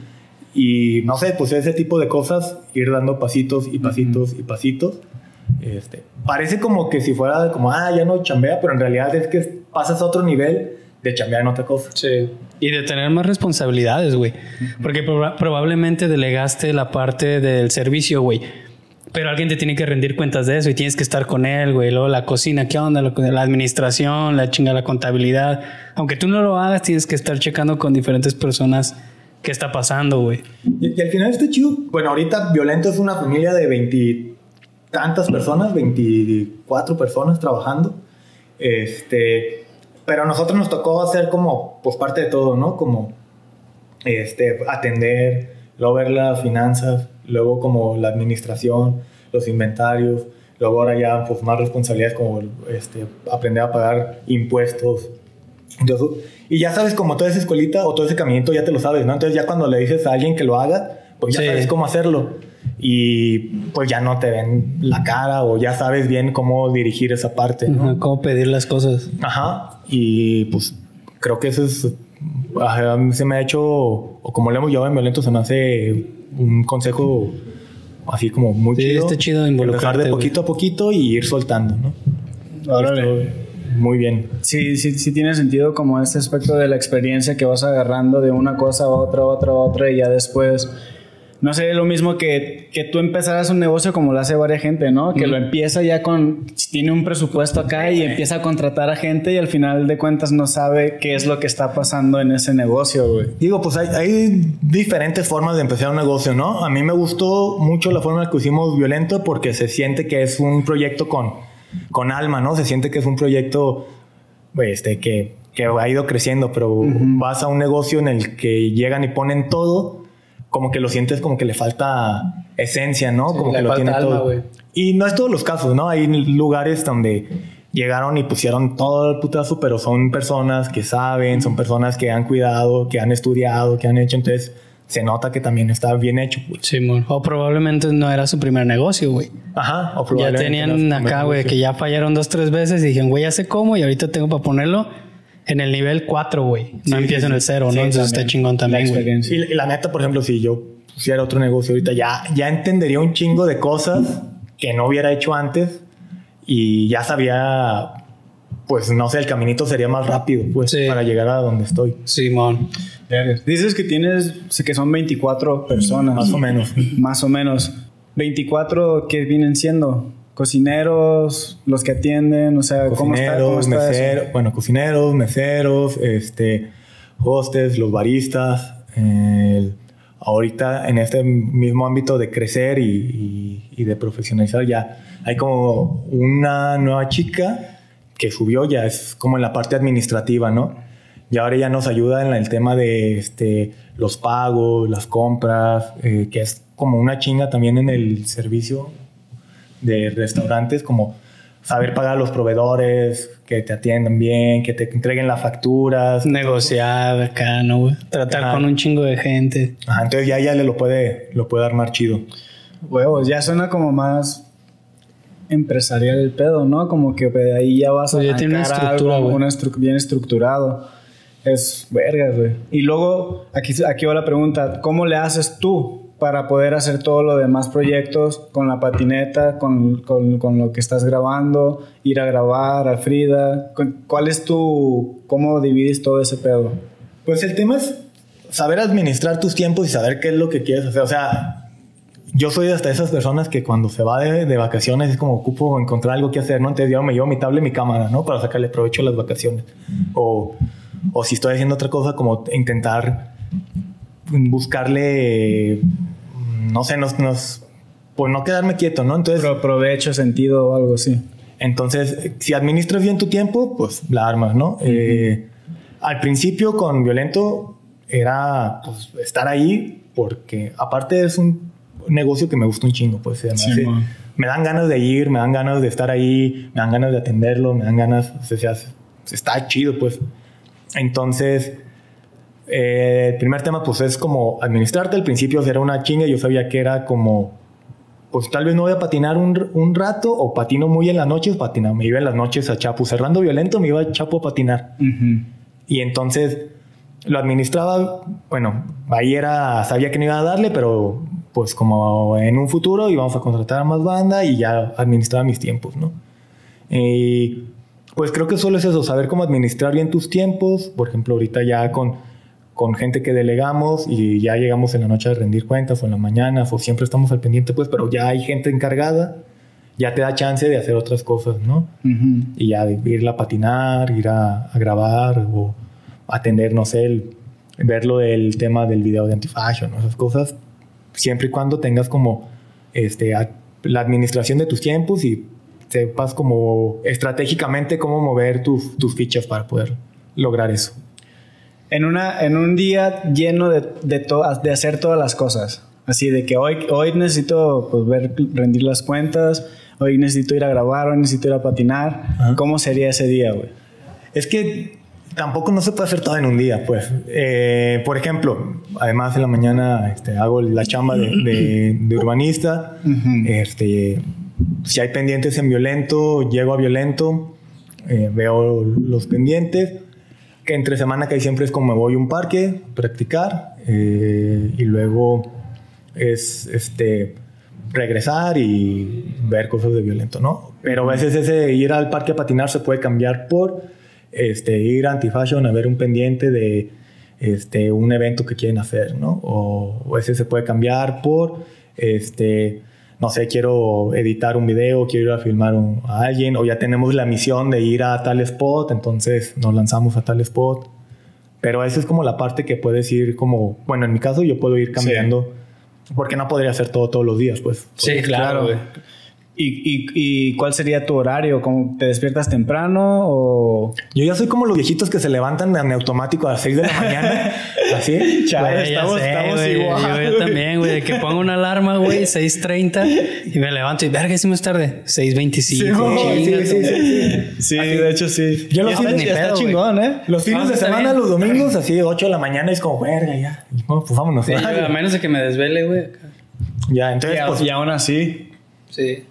Y no sé, pues ese tipo de cosas, ir dando pasitos y pasitos y pasitos. Este, parece como que si fuera como, ah, ya no chambea, pero en realidad es que pasas a otro nivel de chambear en otra cosa. Sí. Y de tener más responsabilidades, güey. Porque proba- probablemente delegaste la parte del servicio, güey. Pero alguien te tiene que rendir cuentas de eso y tienes que estar con él, güey. Luego la cocina, ¿qué onda? La administración, la chinga, la contabilidad. Aunque tú no lo hagas, tienes que estar checando con diferentes personas qué está pasando, güey. Y, y al final está chido. Bueno, ahorita Violento es una familia de veintitantas personas, 24 personas trabajando. Este, pero a nosotros nos tocó hacer como, pues parte de todo, ¿no? Como, este, atender, luego ver las finanzas, luego como la administración, los inventarios, luego ahora ya pues más responsabilidades como, este, aprender a pagar impuestos, entonces, y ya sabes como toda esa escuelita o todo ese caminito ya te lo sabes, ¿no? Entonces ya cuando le dices a alguien que lo haga, pues ya Sí. sabes cómo hacerlo. Y pues ya no te ven la cara o ya sabes bien cómo dirigir esa parte, ¿no? Ajá, Cómo pedir las cosas. Ajá. Y pues creo que eso es... a mí se me ha hecho, o como le hemos llevado en Violento, se me hace un consejo así como muy Sí, chido. está chido Empezar involucrarte, de poquito a poquito y ir soltando, ¿no? Órale. Muy bien. Sí, sí, sí tiene sentido como este aspecto de la experiencia que vas agarrando de una cosa a otra, otra, otra y ya después no sería lo mismo que, que tú empezaras un negocio como lo hace varias gente, ¿no? Que lo empieza ya con, tiene un presupuesto acá y empieza a contratar a gente y al final de cuentas no sabe qué es lo que está pasando en ese negocio, güey. Digo, pues hay, hay diferentes formas de empezar un negocio, ¿no? A mí me gustó mucho la forma en la que hicimos Violento porque se siente que es un proyecto con, con alma, ¿no? Se siente que es un proyecto este, que, que ha ido creciendo, pero vas a un negocio en el que llegan y ponen todo como que lo sientes como que le falta esencia, ¿no? como que lo tiene todo. Y no es todos los casos, ¿no? Hay lugares donde llegaron y pusieron todo el putazo, pero son personas que saben, son personas que han cuidado, que han estudiado, que han hecho, entonces se nota que también está bien hecho. Sí, o probablemente no era su primer negocio, güey. Ajá, o probablemente. Ya tenían acá, güey, que ya fallaron dos, tres veces y dijeron, güey, ya sé cómo y ahorita tengo para ponerlo en el nivel 4, güey. No empieza en el 0, ¿no? Entonces está chingón también, güey. Y, la neta, por ejemplo, si yo pusiera otro negocio ahorita, ya, ya entendería un chingo de cosas que no hubiera hecho antes y ya sabía, pues no sé, el caminito sería más rápido, pues, para llegar a donde estoy. Simón. Dices que tienes, que son 24 personas. Más o menos. Más o menos. 24 que vienen siendo cocineros, los que atienden, o sea, ¿cómo está, meseros, bueno, cocineros, meseros, este, hostes, los baristas, ahorita en este mismo ámbito de crecer y, de profesionalizar ya hay como una nueva chica que subió ya es como en la parte administrativa, ¿no? Y ahora ya nos ayuda en el tema de este, los pagos, las compras, eh, que es como una chinga también en el servicio de restaurantes, como saber pagar a los proveedores, que te atiendan bien, que te entreguen las facturas. Negociar acá, ¿no? Tratar con un chingo de gente. Ajá, entonces ya, ya le lo puede, lo puede armar chido. Huevos, ya suena como más empresarial el pedo, ¿no? Como que de ahí ya vas pues a ya tiene una estructura, bien estructurado. Es vergas, güey. Y luego, aquí, aquí va la pregunta, ¿cómo le haces tú para poder hacer todo lo demás proyectos con la patineta, con, con, lo que estás grabando, ir a grabar a Frida. ¿Cuál es tu, cómo divides todo ese pedo? Pues el tema es saber administrar tus tiempos y saber qué es lo que quieres hacer. O sea, yo soy hasta esas personas que cuando se va de, de, vacaciones es como ocupo encontrar algo que hacer, ¿no? Entonces yo me llevo mi tablet y mi cámara, ¿no? Para sacarle provecho a las vacaciones. O, o si estoy haciendo otra cosa, como intentar buscarle no sé, nos, nos, pues no quedarme quieto, ¿no? Entonces... Pero provecho, sentido o algo así. Entonces, si administras bien tu tiempo, pues la armas, ¿no? Eh, al principio con Violento era pues, estar ahí porque aparte es un negocio que me gusta un chingo, pues me dan ganas de ir, me dan ganas de estar ahí, me dan ganas de atenderlo, me dan ganas, o sea, está chido, pues. Entonces, eh, el primer tema pues es como administrarte. Al principio era una chinga, yo sabía que era como, pues tal vez no voy a patinar un, un rato o patino muy en las noches, patina, me iba en las noches a Chapo, cerrando violento me iba a Chapo a patinar. Y entonces lo administraba, bueno, ahí era, sabía que no iba a darle, pero pues como en un futuro íbamos a contratar a más banda y ya administraba mis tiempos, ¿no? Y pues creo que solo es eso, saber cómo administrar bien tus tiempos, por ejemplo, ahorita ya con con gente que delegamos y ya llegamos en la noche a rendir cuentas o en la mañana o siempre estamos al pendiente, pues, pero ya hay gente encargada, ya te da chance de hacer otras cosas, ¿no? Y ya de ir a patinar, ir a, grabar o atender, no sé, el, ver lo del tema del video de antifashion, esas cosas, siempre y cuando tengas como este, la administración de tus tiempos y sepas como estratégicamente cómo mover tus, tus fichas para poder lograr eso en, una, en un día lleno de, de, de hacer todas las cosas. Así de que hoy, hoy necesito pues, ver, rendir las cuentas, hoy necesito ir a grabar, hoy necesito ir a patinar. ¿Cómo sería ese día, güey? Es que tampoco no se puede hacer todo en un día, pues. Eh, por ejemplo, además en la mañana este, hago la chamba de, de, urbanista. este, si hay pendientes en violento, llego a violento, eh, veo los pendientes que entre semana que hay siempre es como me voy a un parque, practicar eh, y luego es este regresar y ver cosas de violento, ¿no? Pero a veces ese ir al parque a patinar se puede cambiar por este, ir a Antifashion a ver un pendiente de este, un evento que quieren hacer, ¿no? O, o ese se puede cambiar por, este, no sé, quiero editar un video, quiero ir a filmar un- a alguien, o ya tenemos la misión de ir a tal spot, entonces nos lanzamos a tal spot. Pero esa es como la parte que puedes ir como, bueno, en mi caso yo puedo ir cambiando, porque no podría hacer todo todos los días, pues. Sí, claro, güey. ¿Y, y, y cuál sería tu horario? ¿Cómo ¿Te despiertas temprano o...? Yo ya soy como los viejitos que se levantan en automático a las 6 de la mañana, así. Chale, estamos- sé, estamos igual, Yo, también, güey, que pongo una alarma, güey, 6.30 y me levanto y verga, hicimos tarde. 6.25. Sí, chinga sí, sí, sí. Sí, de hecho sí. Yo los fines está, está pedo, güey. chingón, ¿eh? Los fines de está semana, bien. los domingos, así 8 de la mañana, es como, verga, ya. Bueno, pues vámonos. Sí, a menos de que me desvele, güey. ya, entonces, Y, pues, y aún así... Sí.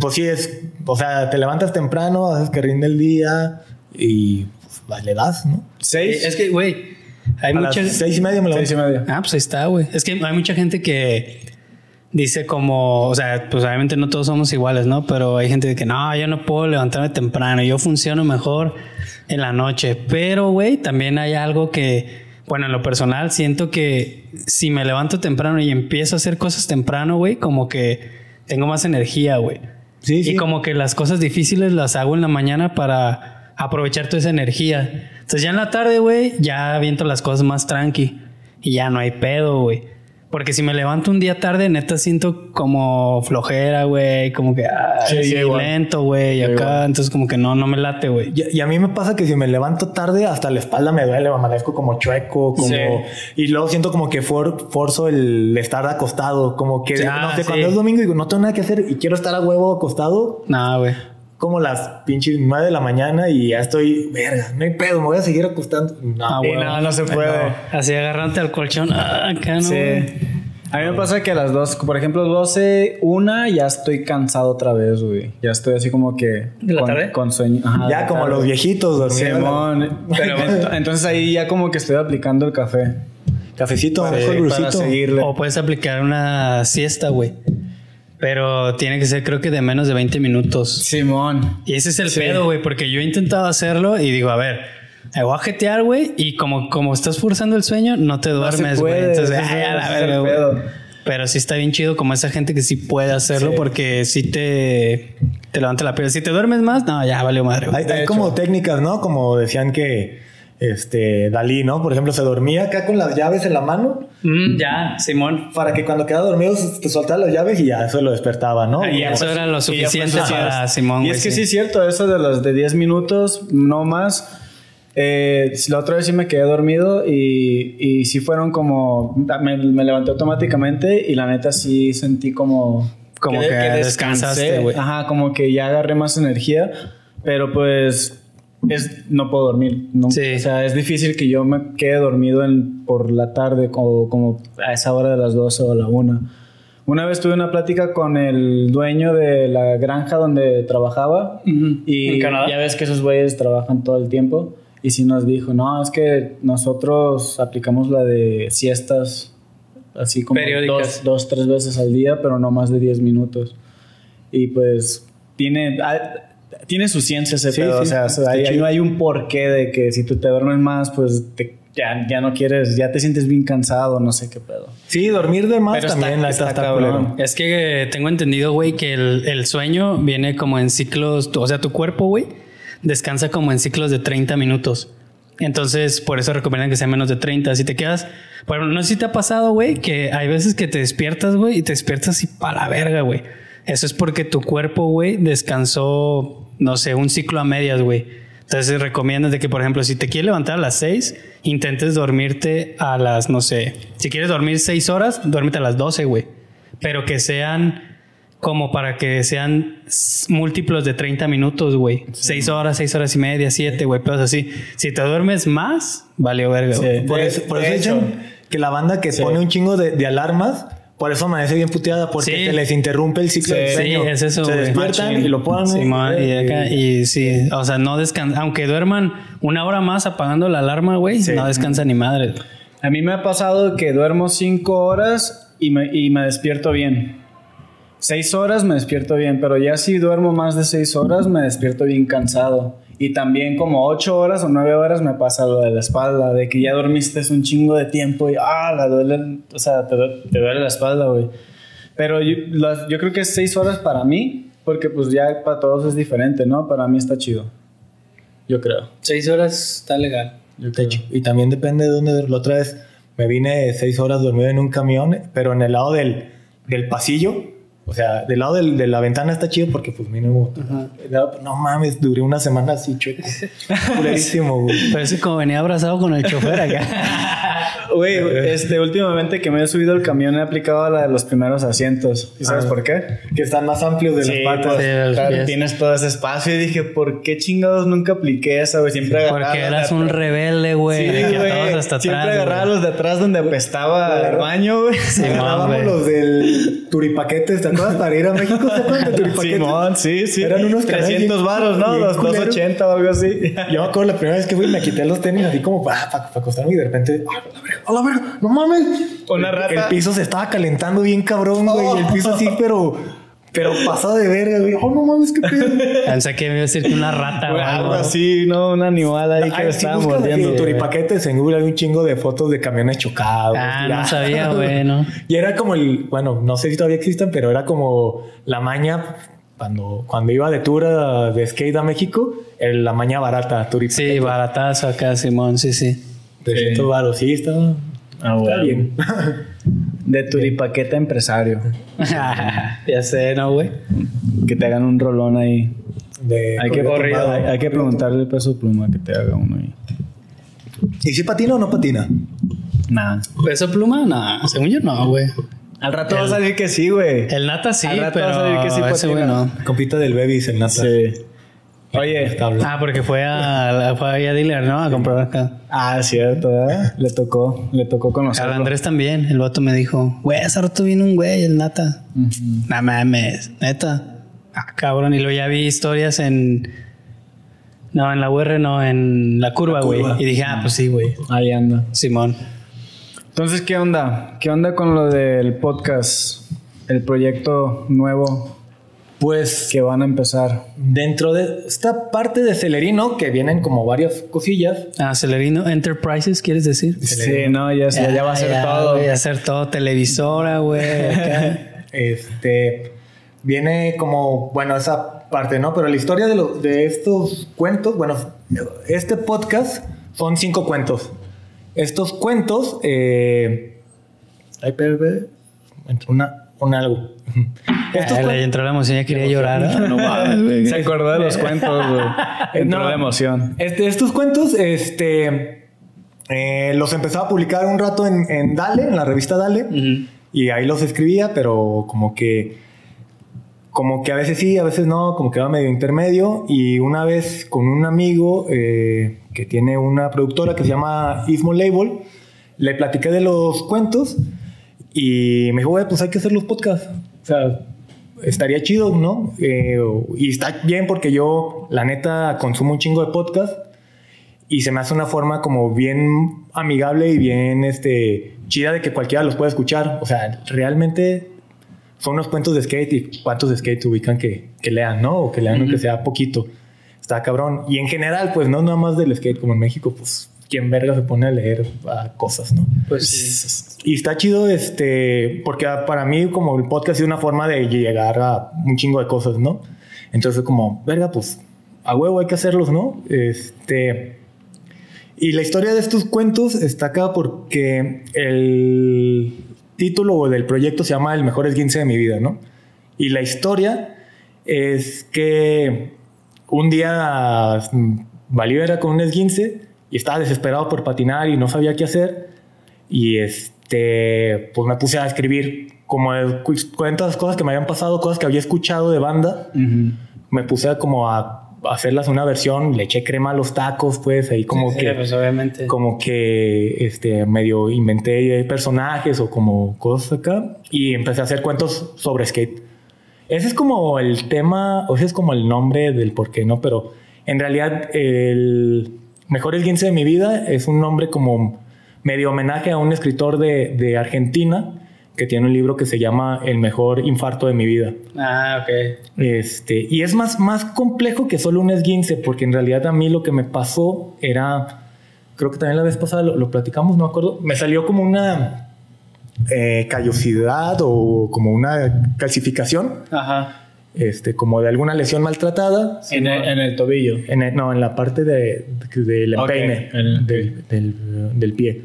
Pues sí es, o sea, te levantas temprano, haces que rinde el día y pues, le das, ¿no? ¿Seis? Es que, güey, hay A mucha... las seis y media me Seis y media. Ah, pues ahí está, güey. Es que hay mucha gente que dice como, o sea, pues obviamente no todos somos iguales, ¿no? Pero hay gente que no, yo no puedo levantarme temprano, yo funciono mejor en la noche. Pero, güey, también hay algo que, bueno, en lo personal siento que si me levanto temprano y empiezo a hacer cosas temprano, güey, como que tengo más energía, güey. Sí, sí. Y como que las cosas difíciles las hago en la mañana para aprovechar toda esa energía. Entonces ya en la tarde, güey, ya aviento las cosas más tranqui. Y ya no hay pedo, güey. Porque si me levanto un día tarde, neta siento como flojera, güey. Como que ah, Sí, sí, yo igual. lento, güey. Acá, igual. entonces como que no, no me late, güey. Y, y a mí me pasa que si me levanto tarde, hasta la espalda me duele, me amanezco como chueco, como... Sí. Y luego siento como que for- forzo el estar acostado, como que, no sé, sí. cuando es domingo digo, no tengo nada que hacer y quiero estar a huevo acostado, No, güey. Como las pinches nueve de la mañana y ya estoy, verga, no hay pedo, me voy a seguir acostando. No, Ah, güey. no, no se puede. Así agarrante al colchón. Ah, acá no. Sí. A mí me pasa que a las dos, por ejemplo, 12, una, ya estoy cansado otra vez, güey. Ya estoy así como que... ¿De la con, tarde? Con sueño. Ajá, ya como tarde. los viejitos dormidos. Simón. Pero ent- entonces ahí ya como que estoy aplicando el café. Cafecito, el para seguirle. O puedes aplicar una siesta, güey. Pero tiene que ser, creo que de menos de 20 minutos. Simón. Y ese es el Sí. pedo, güey, porque yo he intentado hacerlo y digo, a ver, me voy a jetear, güey, y como, como estás forzando el sueño, no te No duermes, güey. puede, Entonces, ay, a la verga, güey. pedo. Pero sí está bien chido como esa gente que sí puede hacerlo Sí. porque sí te, te levanta la piel. Si te duermes más, no, ya valió madre, güey. Hay, hay como técnicas, ¿no? Como decían que este Dalí, ¿no? Por ejemplo, se dormía acá con las llaves en la mano Mm, ya, Simón. para que cuando quedaba dormido se- te soltaba las llaves y ya eso lo despertaba, ¿no? Y eso era lo suficiente suficiente. para Simón, Y güey. es que sí. sí es cierto, eso de los de 10 minutos, no más. Eh, la otra vez sí me quedé dormido y, y sí fueron como... Me, me levanté automáticamente y la neta sí sentí como... Como que descansaste, güey. Ajá, como que ya agarré más energía, pero pues... Es, no puedo dormir. No, Sí. O sea, es difícil que yo me quede dormido en, por la tarde como, como a esa hora de las 12 o a la 1. Una vez tuve una plática con el dueño de la granja donde trabajaba Ujú. y ¿En Canadá? ya ves que esos güeyes trabajan todo el tiempo y sí nos dijo, no, es que nosotros aplicamos la de siestas así como Periódicas. dos, dos, tres veces al día, pero no más de 10 minutos. Y pues tiene, ah, tiene su ciencia ese Sí, pedo, sí, o sea, está hay, chido. no hay un porqué de que si tú te duermes más, pues te- ya, ya no quieres, ya te sientes bien cansado, no sé qué pedo. Sí, dormir de más Pero está- también la está está, cabrón. culero. Es que eh, tengo entendido, güey, que el, el sueño viene como en ciclos, o sea, tu cuerpo, güey, descansa como en ciclos de 30 minutos. Entonces, por eso recomiendan que sea menos de 30. Si te quedas, ejemplo, no sé si te ha pasado, güey, que hay veces que te despiertas, güey, y te despiertas y pa' la verga, güey. Eso es porque tu cuerpo, güey, descansó, no sé, un ciclo a medias, güey. Entonces recomiendas de que, por ejemplo, si te quieres levantar a las 6, intentes dormirte a las, no sé, si quieres dormir 6 horas, duérmete a las 12, güey. Pero que sean como para que sean múltiplos de 30 minutos, güey. 6 horas, 6 horas y media, 7, güey, pero así. Si te duermes más, valió verga. Sí. Por De- eso, por eso hecho. dicen que la banda que Sí. pone un chingo de, de alarmas, por eso amanece bien puteada, porque Sí. se les interrumpe el ciclo Sí, del Sí, sueño. es eso, Se despiertan Machín. y lo ponen. Sí, y, acá- y sí, o sea, no descansan, aunque duerman una hora más apagando la alarma, güey, Sí. no descansa ni madre. A mí me ha pasado que duermo 5 horas y me, y me despierto bien. 6 horas me despierto bien, pero ya si duermo más de 6 horas me despierto bien cansado. Y también como ocho horas o nueve horas me pasa lo de la espalda, de que ya dormiste un chingo de tiempo y ah, la duele, o sea, te, te duele la espalda, güey. Pero yo, las- yo creo que es seis horas para mí, porque pues ya para todos es diferente, ¿no? Para mí está chido. Yo creo. Seis horas está legal. Yo hecho, y también depende de dónde. La otra vez me vine seis horas dormido en un camión, pero en el lado del, del pasillo. O sea, del lado del- de la ventana está chido porque, pues, mínimo. No mames, duré una semana así, chueco. Culerísimo, güey. Pero es como venía abrazado con el chofer acá. Güey, este, últimamente que me he subido al camión he aplicado la de los primeros asientos. ¿Y sabes Ah. por qué? Que están más amplios de Sí, las patas. pues, de los claro, pies. tienes todo ese espacio y dije, ¿por qué chingados nunca apliqué esa, güey? Siempre agarraba Porque los de eras un rebelde, güey. Sí, de que estabas hasta Siempre atrás. agarraba güey. los de atrás donde apestaba el baño, güey. Güey. los del Turipaquetes, ¿te acuerdas? Para ir a México, sí, sí. Eran unos 300 canales varos, ¿no? Los culeros. 280 o algo así. Yo me acuerdo la primera vez que fui, me quité los tenis así como para, para, acostarme y de repente, ¡ah, la verga! ¡A la verga! ¡No mames! Una rata. El piso se estaba calentando bien cabrón, güey. El piso así, pero, pero pasado de verga, güey. ¡Oh, no mames, qué pedo! Pensé que me iba a decir que una rata Güey, algo. Así, ¿no? Un animal ahí que Ay, lo si estaba buscas mordiendo. Turipaquetes en Google hay un chingo de fotos de camiones chocados. Ah, no sabía, güey, no. Y era como el, bueno, no sé si todavía existen, pero era como la maña cuando, cuando iba de tour a- de skate a México, era la maña barata, Turipaquete. Sí, baratazo acá, Simón, sí, sí. 300 varos, sí, está, Ah, está bueno. bien. De turipaqueta empresario. ya sé, ¿no, güey? Que te hagan un rolón ahí. De Hay que, corrido hay, hay que preguntarle el peso pluma que te haga uno ahí. ¿Y si patina o no patina? Nada. ¿Peso pluma? No, según yo no, güey. Al rato va a salir que sí, güey. El nata sí, Al rato pero va a salir que sí patina. no. Compita del Bebis, el Nata. Sí. Oye. Ah, porque fue a, fue a dealer, ¿no? A comprar acá. Ah, cierto, ¿eh? Le tocó, le tocó Al conocerlo. Andrés también. El vato me dijo, güey, hace rato vino un güey, el nata. No mames, neta. Ah, cabrón. Y luego ya vi historias en. No, en la UR, no, en la curva, güey. Y dije, ah, pues sí, güey. Ahí anda. Simón. Entonces, ¿qué onda? ¿Qué onda con lo del podcast? El proyecto nuevo Pues que van a empezar. dentro de esta parte de Celerino, que vienen como varias cosillas. Ah, Celerino Enterprises, ¿quieres decir? Sí, no, ya, se- ya va a ser ya, todo. güey, hacer todo. Televisora, güey. Este viene como, bueno, esa parte, ¿no? Pero la historia de, lo- de estos cuentos, bueno, este podcast son cinco cuentos. Estos cuentos, eh, ay, pero, pero, entró una, un algo. Estos cuen- le entró la emoción, ya quería llorar. No mames. Se acordó de los cuentos, güey. Entró No. la emoción. Este, estos cuentos, este, eh, los empezaba a publicar un rato en, en Dale, en la revista Dale, y ahí los escribía, pero como que, como que a veces sí, a veces no, como que va medio intermedio. Y una vez con un amigo eh, que tiene una productora que se llama Ismo Label, le platiqué de los cuentos y me dijo, pues hay que hacer los podcasts. O sea, estaría chido, ¿no? Eh, y está bien porque yo, la neta, consumo un chingo de podcast y se me hace una forma como bien amigable y bien este, chida de que cualquiera los pueda escuchar. O sea, realmente son unos cuentos de skate y cuántos de skate ubican que, que lean, ¿no? O que lean aunque sea poquito. Está cabrón. Y en general, pues no nada más del skate como en México, pues quién verga se pone a leer ah, cosas, ¿no? Pues sí. Y está chido, este, porque para mí como el podcast es una forma de llegar a un chingo de cosas, ¿no? Entonces como, verga, pues a huevo hay que hacerlos, ¿no? Este, y la historia de estos cuentos está acá porque el título del proyecto se llama El mejor esguince de mi vida, ¿no? Y la historia es que un día mm, Valío era con un esguince y estaba desesperado por patinar y no sabía qué hacer. Y este, pues me puse a escribir como cuentas cosas que me habían pasado, cosas que había escuchado de banda. Me puse a como a hacerlas una versión, le eché crema a los tacos, pues ahí como Sí, que pues obviamente. como que este medio inventé personajes o como cosas acá y empecé a hacer cuentos sobre skate. Ese es como el tema, o ese es como el nombre del por qué, ¿no? Pero en realidad el mejor esguince de mi vida es un nombre como medio homenaje a un escritor de, de Argentina que tiene un libro que se llama El mejor infarto de mi vida. Ah, ok. Este, y es más, más complejo que solo un esguince, porque en realidad a mí lo que me pasó era, creo que también la vez pasada lo, lo platicamos, no me acuerdo, me salió como una eh, callosidad o como una calcificación, Ajá. Este, como de alguna lesión maltratada. En el, en el tobillo. En el- no, en la parte de, del Ok, empeine en el del, del- del pie.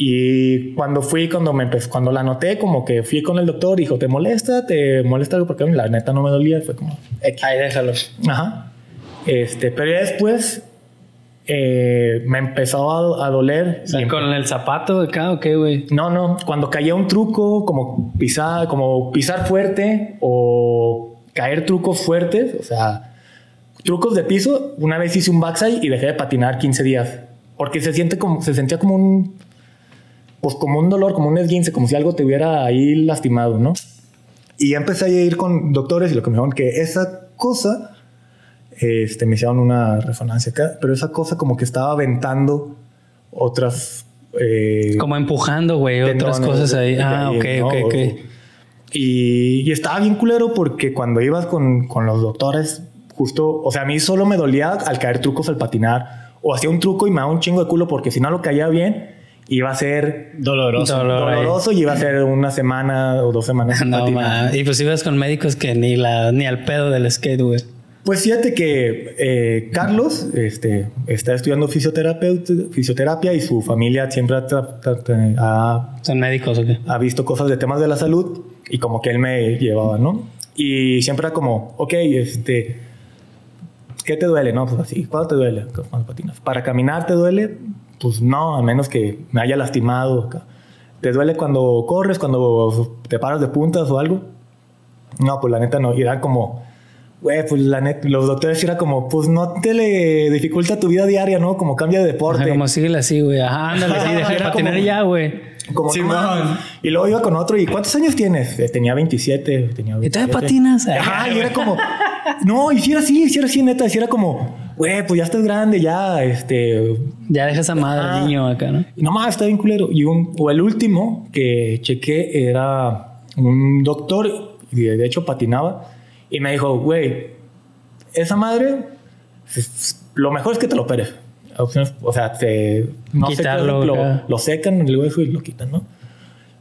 Y cuando fui, cuando me cuando la noté, como que fui con el doctor, dijo, ¿te molesta? ¿Te molesta algo? Porque la neta no me dolía. Fue como. Ahí déjalo. Ajá. Este, pero ya después eh, me empezó a, a doler. O sea, ¿Con el zapato de acá o qué, güey? no, no, cuando caía un truco, como pisar, como pisar fuerte o caer trucos fuertes, o sea, trucos de piso, una vez hice un backside y dejé de patinar 15 días, porque se siente como, se sentía como un, pues como un dolor, como un esguince, como si algo te hubiera ahí lastimado, ¿no? Y empecé a ir con doctores y lo que me dijeron que esa cosa, este, me hicieron una resonancia acá, pero esa cosa como que estaba aventando otras... eh, Como empujando, güey, otras cosas ahí. Ah, ok, ok, ok. Y, y estaba bien culero porque cuando ibas con, con los doctores, justo, o sea, a mí solo me dolía al caer trucos al patinar o hacía un truco y me daba un chingo de culo porque si no lo caía bien, iba a ser Doloroso. Dolor ahí. doloroso y iba a ser una semana o dos semanas No, patinar. ma. Y pues ibas con médicos que ni la ni al pedo del skate, güey. Pues fíjate que eh, Carlos este, está estudiando fisioterapeuta, fisioterapia y su familia siempre ha, ha Son médicos o qué. ha visto cosas de temas de la salud y como que él me llevaba, ¿no? Y siempre era como, ok, este, ¿qué te duele? No, pues así, ¿cuándo te duele? Cuando patinas. ¿Para caminar te duele? Pues no, a menos que me haya lastimado. ¿Te duele cuando corres, cuando te paras de puntas o algo? No, pues la neta no. Y era como, güey, pues la neta, los doctores era como, pues no te le dificulta tu vida diaria, ¿no? Como cambia de deporte. Ajá, como síguele así, güey. Ajá, ándale, sí, deja de patinar ya, güey. Como mames. Y luego iba con otro. ¿Y cuántos años tienes? Eh, tenía 27. Tenía ¿Y todavía 27. patinas? Ajá, y era como. No, y si era así, si era así, neta. Si era como, güey, pues ya estás grande, ya, este. Ya deja esa madre Ajá. niño acá, ¿no? Y nomás está bien culero. Y un, o el último que chequé era un doctor, y de hecho patinaba, y me dijo, güey, esa madre, es- lo mejor es que te lo operes. Opciones, o sea, te, no Quitarlo, lo, lo secan el hueso y lo quitan, ¿no?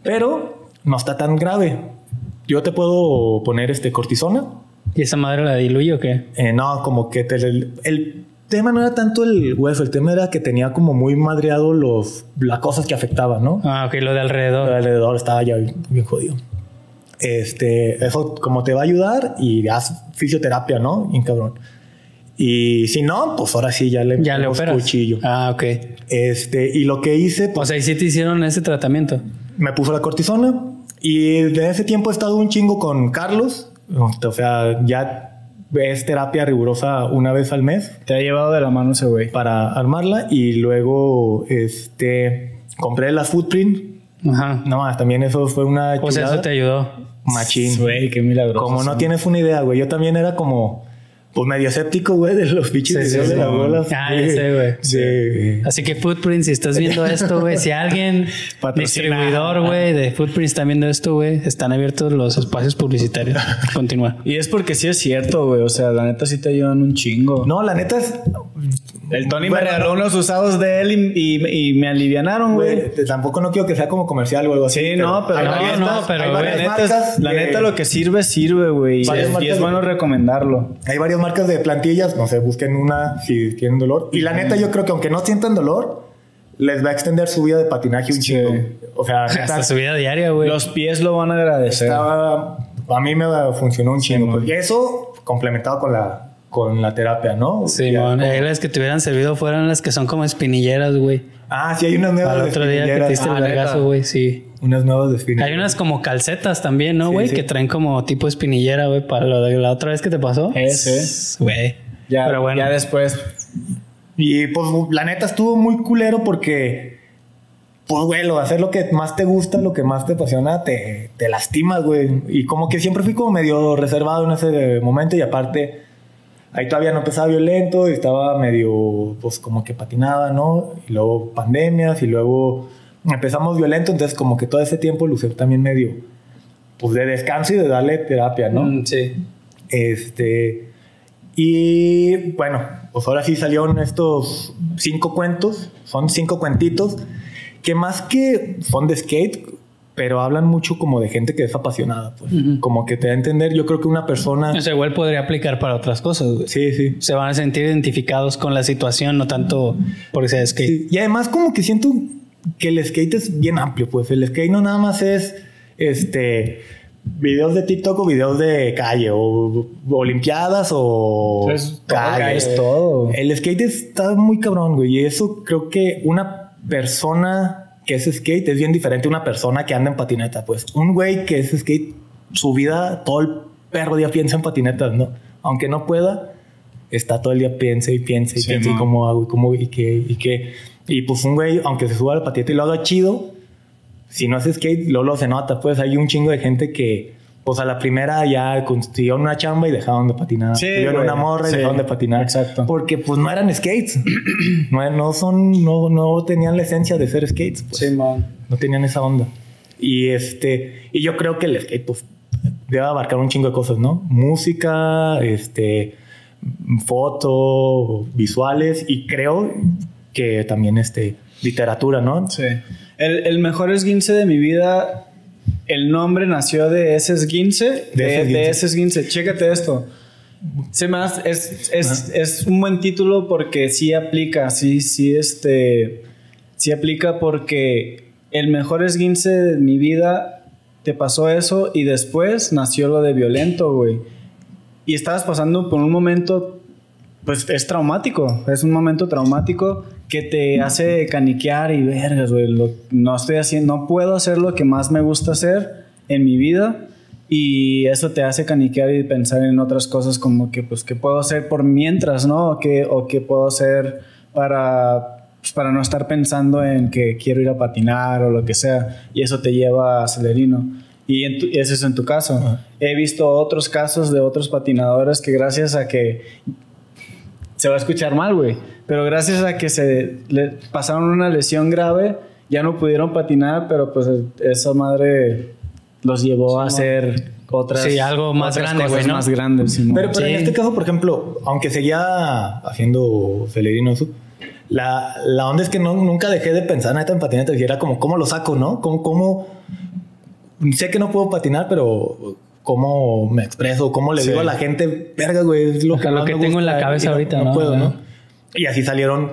Pero no está tan grave. Yo te puedo poner este cortisona. ¿Y esa madre la diluye o qué? Eh, no, como que te- el, el tema no era tanto el hueso, el tema era que tenía como muy madreado los, las cosas que afectaban, ¿no? Ah, ok, lo de alrededor. Todo alrededor estaba ya bien, bien jodido. Este, eso como te va a ayudar y haz fisioterapia, ¿no? Bien cabrón. Y si no, pues ahora sí ya le Ya le operas. cuchillo. Ah, ok. Este, y lo que hice, O pues sea, ¿y sí te hicieron ese tratamiento? me puso la cortisona y de ese tiempo he estado un chingo con Carlos. O sea, ya es terapia rigurosa una vez al mes Te ha llevado de la mano ese güey. para armarla y luego este compré la footprint. Ajá. No más, también eso fue una O sea, chulada. eso te ayudó. machín. Güey, qué milagroso. Como no son. tienes una idea, güey. Yo también era como pues medio escéptico, güey, de los bichos Sí, de, sí, de sí. las bolas. Ah, ya sé, güey. Sí. Así que Footprint, si estás viendo esto, güey, si alguien distribuidor, güey, de Footprint está viendo esto, güey, están abiertos los espacios publicitarios. Continúa. Y es porque sí es cierto, güey. O sea, la neta sí te ayudan un chingo. No, la neta es El Tony Bueno, me regaló unos usados de él y, y- y me alivianaron, güey. Tampoco no quiero que sea como comercial o algo así. Sí, no, pero no, varias- no, pero, hay varias neta, es- marcas la de- neta lo que sirve, sirve, güey. Y, es- y es de- bueno recomendarlo. Hay varias marcas de plantillas, no sé, busquen una si tienen dolor. Y la neta, yo creo que aunque no sientan dolor, les va a extender su vida de patinaje un Sí. chingo. O sea, Hasta su vida diaria, güey. Los pies lo van a agradecer. estaba, a mí me funcionó un chingo. pues. y eso complementado con la, con la terapia, ¿no? Sí, Ya, mon. como- Eh, las que te hubieran servido fueron las que son como espinilleras, güey. Ah, sí, hay unas nuevas Al otro día que te diste Ah, el vergazo, güey, sí. Unas nuevas de espinilleras. Hay unas como calcetas también, ¿no, Sí, güey? sí. Que traen como tipo espinillera, güey, para lo de la otra vez que te pasó. Ese. Güey. Ya, Pero bueno. ya después. Y pues la neta estuvo muy culero porque, pues güey, lo de hacer lo que más te gusta, lo que más te apasiona, te, te lastimas, güey. Y como que siempre fui como medio reservado en ese momento y aparte, ahí todavía no empezaba violento y estaba medio, pues como que patinaba, ¿no? Y luego pandemias y luego empezamos violento, entonces como que todo ese tiempo lució también medio, pues de descanso y de darle terapia, ¿no? Mm, sí. Este, y bueno, pues ahora sí salieron estos cinco cuentos, son cinco cuentitos, que más que son de skate, pero hablan mucho como de gente que es apasionada, pues. Como que te da a entender, yo creo que una persona... O sea, igual podría aplicar para otras cosas. güey. Sí, sí. Se van a sentir identificados con la situación, no tanto porque sea skate. Sí, Y además como que siento que el skate es bien amplio, pues el skate no nada más es este videos de TikTok o videos de calle o, olimpiadas o Es todo, calle. es todo. El skate está muy cabrón, güey, y eso creo que una persona que es skate es bien diferente a una persona que anda en patineta, pues un güey que es skate su vida todo el perro día piensa en patinetas, ¿no? Aunque no pueda, está todo el día piensa y piensa y Sí, piensa y cómo hago y cómo y qué y qué. Y pues un güey, aunque se suba al patinete y lo haga chido, si no hace skate, luego lo se nota. Pues hay un chingo de gente que, pues a la primera ya consiguieron una chamba y dejaron de patinar. Sí, güey. una morra y Sí, dejaron de patinar. exacto. Porque pues no eran skates. no, no son, no, no tenían la esencia de ser skates. Pues. man. No tenían esa onda. Y este, y yo creo que el skate, pues, debe abarcar un chingo de cosas, ¿no? Música, este, foto, visuales y creo que también este, literatura, ¿no? Sí. El, el mejor esguince de mi vida, el nombre nació de ese esguince. De De, ese de esguince. ese esguince. Chécate esto. Se es, es, es un buen título porque sí aplica, sí, sí, este, sí aplica porque el mejor esguince de mi vida te pasó eso y después nació lo de violento, güey. Y estabas pasando por un momento pues es traumático, es un momento traumático que te hace caniquear y vergas, güey, lo- no estoy haciendo, no puedo hacer lo que más me gusta hacer en mi vida y eso te hace caniquear y pensar en otras cosas como que pues qué puedo hacer por mientras, ¿no? O qué, o qué puedo hacer para pues, para no estar pensando en que quiero ir a patinar o lo que sea y eso te lleva a Celerino. Y tu- ese es en tu caso. He visto otros casos de otros patinadores que gracias a que se va a escuchar mal, güey. Pero gracias a que se le pasaron una lesión grave, ya no pudieron patinar, pero pues esa madre los llevó a hacer otras Sí, algo más otras grande, cosas güey, ¿no? más grandes. Pero, pero en Sí. este caso, por ejemplo, aunque seguía haciendo celerino la, la onda es que no, nunca dejé de pensar neta en patineta y era como, ¿cómo lo saco, no? ¿Cómo, cómo? Sé que no puedo patinar, pero ¿cómo me expreso? ¿Cómo le Sí. digo a la gente, verga, güey, es lo que, lo que tengo en la gusta", cabeza ahorita, ¿no? puedo. ¿no? Y así salieron,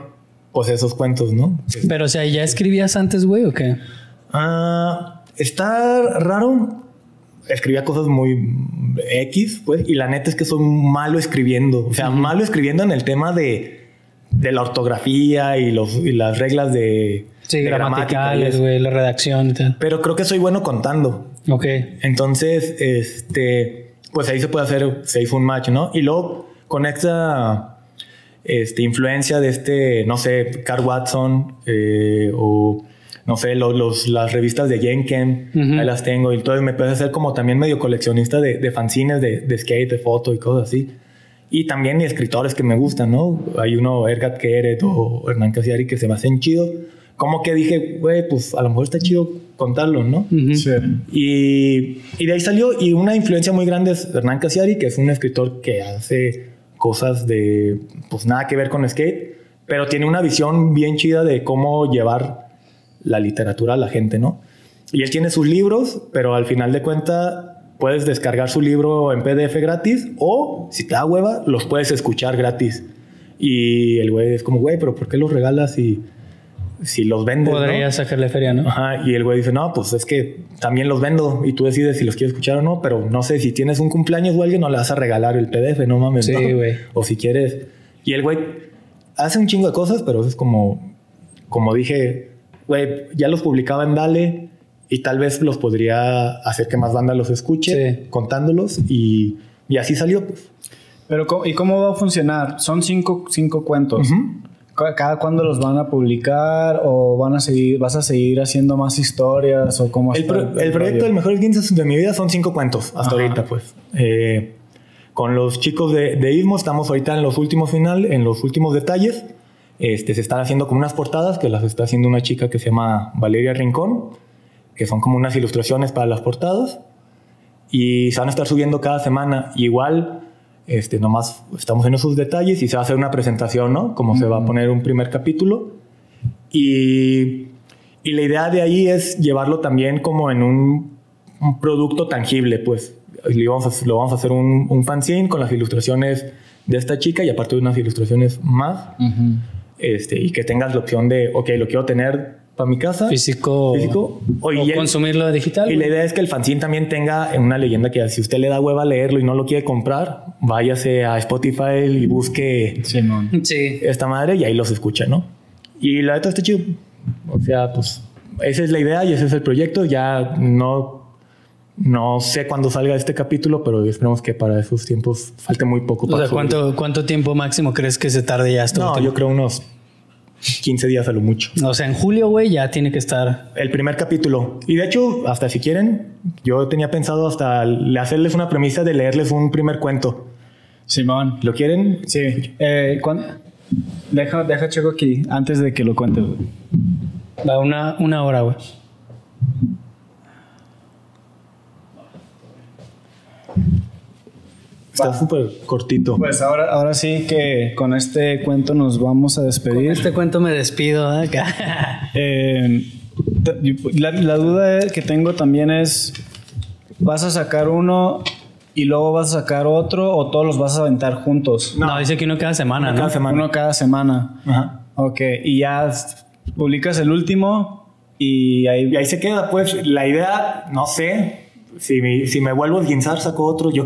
pues, esos cuentos, ¿no? Pero, o sea, ¿ya escribías antes, güey, o qué? Ah, está raro. Escribía cosas muy X, pues, y la neta es que soy malo escribiendo. O sea, malo escribiendo en el tema de, de la ortografía y, los, y las reglas de, Sí, de gramaticales, güey, la redacción y tal. Pero creo que soy bueno contando. Ok. Entonces, este, pues ahí se puede hacer, se hizo un match, ¿no? Y luego con esta este, influencia de este, no sé, Carl Watson eh, o no sé, lo- los, las revistas de Jenkem, Ujú. ahí las tengo. Y entonces me empecé a hacer como también medio coleccionista de, de fanzines, de, de skate, de foto y cosas así. Y también escritores que me gustan, ¿no? Hay uno, Ergat Keret o Hernán Casiari, que se me hacen chidos. Como que dije, güey, pues a lo mejor está chido contarlo, ¿no? Ujú. Sí. Y, y de ahí salió, y una influencia muy grande es Hernán Casiari, que es un escritor que hace cosas de, pues nada que ver con skate, pero tiene una visión bien chida de cómo llevar la literatura a la gente, ¿no? Y él tiene sus libros, pero al final de cuentas puedes descargar su libro en PDF gratis o, si te da hueva, los puedes escuchar gratis. Y el güey es como, güey, pero ¿por qué los regalas si, si los vendes? no?" Podría sacarle feria, ¿no? Ajá, y el güey dice, no, pues es que también los vendo y tú decides si los quieres escuchar o no, pero no sé, si tienes un cumpleaños o alguien, no le vas a regalar el PDF, no mames. Sí, ¿no? güey. O si quieres. Y el güey hace un chingo de cosas, pero es como, como dije, güey, ya los publicaba en Dale y tal vez los podría hacer que más banda los escuche Sí. contándolos y, y así salió. Pues. Pero, ¿cómo- ¿y cómo va a funcionar? Son cinco, cinco cuentos. ¿Ca- ¿Cada cuándo los van a publicar? ¿O van a seguir, vas a seguir haciendo más historias? ¿O cómo El, pro- el proyecto rollo? del mejor 15 de mi vida son cinco cuentos hasta Ajá. ahorita, pues. Eh, con los chicos de, de Ismo estamos ahorita en los últimos final, en los últimos detalles. Este, se están haciendo como unas portadas que las está haciendo una chica que se llama Valeria Rincón, que son como unas ilustraciones para las portadas. Y se van a estar subiendo cada semana. Igual, este, nomás estamos en esos detalles y se va a hacer una presentación, ¿no? Como se va a poner un primer capítulo. Y, y la idea de ahí es llevarlo también como en un, un producto tangible, pues. Y vamos a, lo vamos a hacer un, un fanzine con las ilustraciones de esta chica y aparte de unas ilustraciones más. este, y que tengas la opción de, ok, lo quiero tener para mi casa. Físico. Físico. O, y el- consumirlo digital. y la idea es que el fanzine también tenga una leyenda que si usted le da hueva a leerlo y no lo quiere comprar, váyase a Spotify y busque Simón. Sí. esta madre y ahí los escucha, ¿no? Y la neta está chido. O sea, pues esa es la idea y ese es el proyecto. Ya no, no sé cuándo salga este capítulo, pero esperemos que para esos tiempos falte muy poco. O para sea, subirlo. ¿cuánto, ¿cuánto tiempo máximo crees que se tarde ya esto? No, yo creo unos 15 días a lo mucho. O sea, en julio, güey, ya tiene que estar. El primer capítulo. Y de hecho, hasta si quieren, yo tenía pensado hasta le- hacerles una premisa de leerles un primer cuento. Simón. ¿Lo quieren? Sí. Eh, ¿cuán- Deja, deja checo aquí antes de que lo cuentes. güey. Va una, una hora, güey. Está súper cortito. Pues ahora, ahora sí que con este cuento nos vamos a despedir. Este cuento me despido. ¿eh? Eh, t- la, la duda que tengo también es, ¿vas a sacar uno y luego vas a sacar otro o todos los vas a aventar juntos? no. dice que uno cada semana, Cada ¿no? semana. Uno cada semana. Ajá. Ok, y ya publicas el último y ahí... Y ahí se queda, pues, la idea, no sé, si me, si me vuelvo a esguinzar, saco otro, yo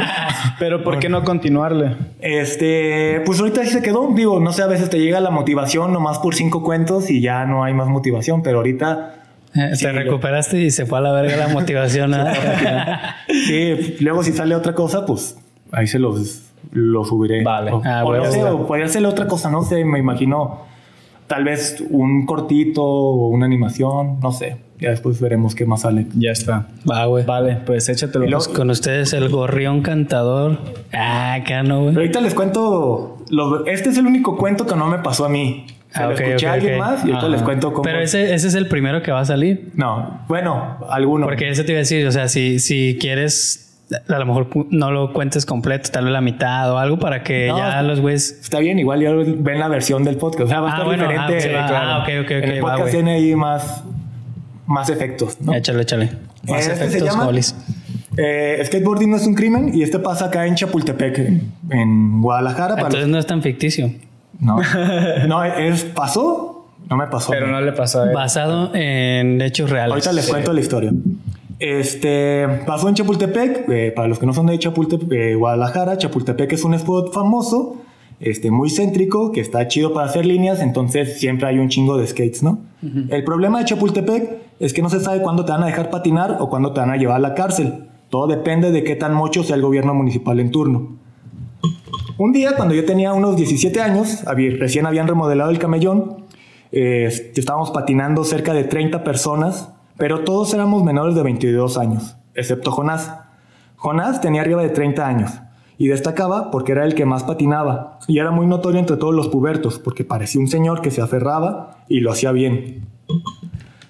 Pero ¿por qué no continuarle? Este, pues ahorita sí se quedó, digo, no sé, a veces te llega la motivación nomás por cinco cuentos y ya no hay más motivación, pero ahorita, Eh, Sí, Te yo- recuperaste y se fue a la verga la motivación. ¿eh? sí, luego si sale otra cosa, pues ahí se los, los subiré. Vale. O, Ah, o no huevo, sé, huevo. o podría ser otra cosa, no sé, me imagino, tal vez un cortito o una animación, no sé, ya después veremos qué más sale. Ya está. Va, güey. Vale, pues échatelo. Con ustedes el gorrión cantador. Ah, acá no, güey. ahorita les cuento, los- este es el único cuento que no me pasó a mí. Se Ah, lo ok, escuché a alguien más y ahorita les cuento cómo. Pero ese, ese es el primero que va a salir. No, bueno, alguno. Porque eso te iba a decir, o sea, si, si quieres, a lo mejor no lo cuentes completo, tal vez la mitad o algo para que No, ya los güeyes... Está bien, igual ya ven la versión del podcast. O sea, va a Ah, estar bueno, diferente. ah, sí, va. claro. Ah, ok, ok, En ok, el podcast tiene ahí más, más efectos, ¿no? Échale, échale. Más Este se efectos. Eh, skateboarding no es un crimen y este pasa acá en Chapultepec, en, en Guadalajara. para Entonces no es tan ficticio. No, no, es, pasó, no me pasó. Pero no le pasó a él. Basado en hechos reales. Ahorita les cuento la historia. Este pasó en Chapultepec. eh, para los que no son de Chapultepec, eh, Guadalajara, Chapultepec es un spot famoso, este, muy céntrico, que está chido para hacer líneas. Entonces siempre hay un chingo de skates, ¿no? El problema de Chapultepec es que no se sabe cuándo te van a dejar patinar o cuándo te van a llevar a la cárcel. Todo depende de qué tan mocho sea el gobierno municipal en turno. Un día, cuando yo tenía unos 17 años, recién habían remodelado el camellón, eh, estábamos patinando cerca de 30 personas, pero todos éramos menores de 22 años, excepto Jonás. Jonás tenía arriba de 30 años y destacaba porque era el que más patinaba y era muy notorio entre todos los pubertos porque parecía un señor que se aferraba y lo hacía bien.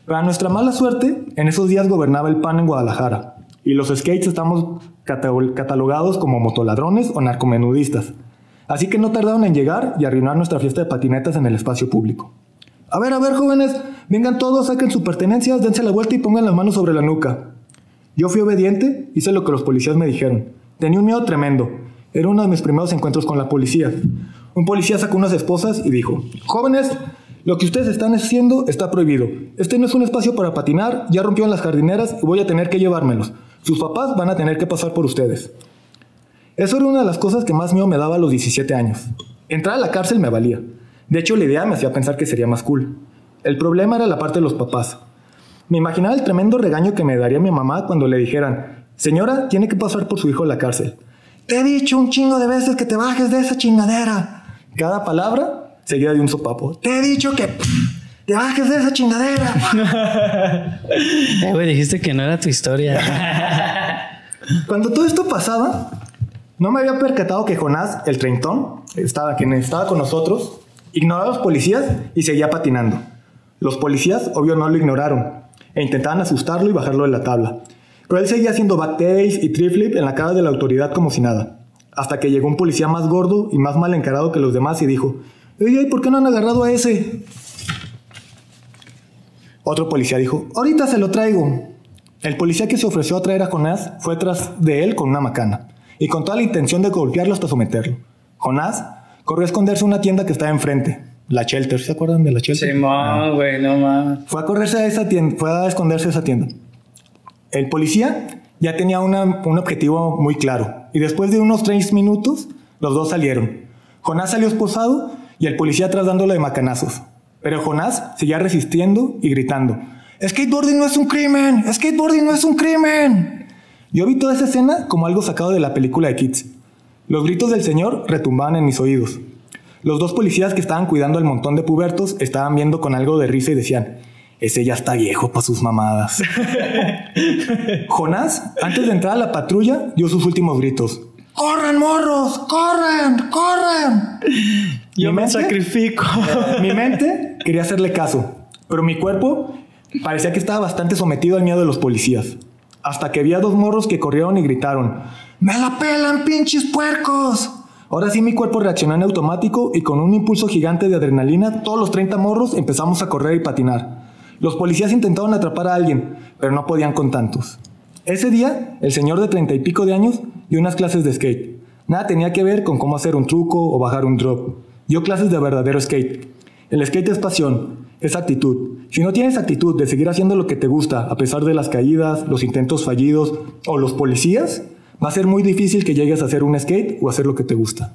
Para nuestra mala suerte, en esos días gobernaba el PAN en Guadalajara y los skates estamos cata- catalogados como motoladrones o narcomenudistas. Así que no tardaron en llegar y arruinar nuestra fiesta de patinetas en el espacio público. A ver, a ver, jóvenes, vengan todos, saquen sus pertenencias, dense la vuelta y pongan las manos sobre la nuca. Yo fui obediente, hice lo que los policías me dijeron. Tenía un miedo tremendo. Era uno de mis primeros encuentros con la policía. Un policía sacó unas esposas y dijo, jóvenes, lo que ustedes están haciendo está prohibido. Este no es un espacio para patinar, ya rompieron las jardineras y voy a tener que llevármelos. Sus papás van a tener que pasar por ustedes. Eso era una de las cosas que más miedo me daba a los 17 años. Entrar a la cárcel me valía. De hecho, la idea me hacía pensar que sería más cool. El problema era la parte de los papás. Me imaginaba el tremendo regaño que me daría mi mamá cuando le dijeran, señora, tiene que pasar por su hijo a la cárcel. Te he dicho un chingo de veces que te bajes de esa chingadera. Cada palabra seguida de un sopapo. Te he dicho que te bajes de esa chingadera. Eh, güey, dijiste que no era tu historia. Cuando todo esto pasaba, no me había percatado que Jonás, el treintón, estaba, quien estaba con nosotros, Ignoró a los policías y seguía patinando. Los policías, obvio, no lo ignoraron e intentaban asustarlo y bajarlo de la tabla. Pero él seguía haciendo backtails y triflip en la cara de la autoridad como si nada. Hasta que llegó un policía más gordo y más mal encarado que los demás y dijo, ¡Ey, ¿por qué no han agarrado a ese? Otro policía dijo, ahorita se lo traigo. El policía que se ofreció a traer a Jonás fue tras de él con una macana y con toda la intención de golpearlo hasta someterlo. Jonás corrió a esconderse en una tienda que estaba enfrente, la Shelter, ¿se acuerdan de la Shelter? Simón, güey, no mames. Fue a correrse a esa tienda, fue a esconderse a esa tienda. El policía ya tenía una- un objetivo muy claro y después de unos tres minutos los dos salieron. Jonás salió esposado y el policía atrás dándole de macanazos. Pero Jonás seguía resistiendo y gritando, skateboarding no es un crimen, skateboarding no es un crimen. Yo vi toda esa escena como algo sacado de la película de Kids. Los gritos del señor retumbaban en mis oídos. Los dos policías que estaban cuidando al montón de pubertos estaban viendo con algo de risa y decían, ese ya está viejo para sus mamadas. Jonás, antes de entrar a la patrulla, dio sus últimos gritos. ¡Corran, morros! ¡Corran! ¡Corran! Yo Mi me mente- sacrifico. Mi mente quería hacerle caso, pero mi cuerpo parecía que estaba bastante sometido al miedo de los policías. Hasta que vi a dos morros que corrieron y gritaron, ¡Me la pelan, pinches puercos! Ahora sí mi cuerpo reaccionó en automático y con un impulso gigante de adrenalina, todos los 30 morros empezamos a correr y patinar. Los policías intentaron atrapar a alguien, pero no podían con tantos. Ese día, el señor de treinta y pico de años dio unas clases de skate. Nada tenía que ver con cómo hacer un truco o bajar un drop. Dio clases de verdadero skate. El skate es pasión, es actitud. Si no tienes actitud de seguir haciendo lo que te gusta a pesar de las caídas, los intentos fallidos o los policías, va a ser muy difícil que llegues a hacer un skate o hacer lo que te gusta.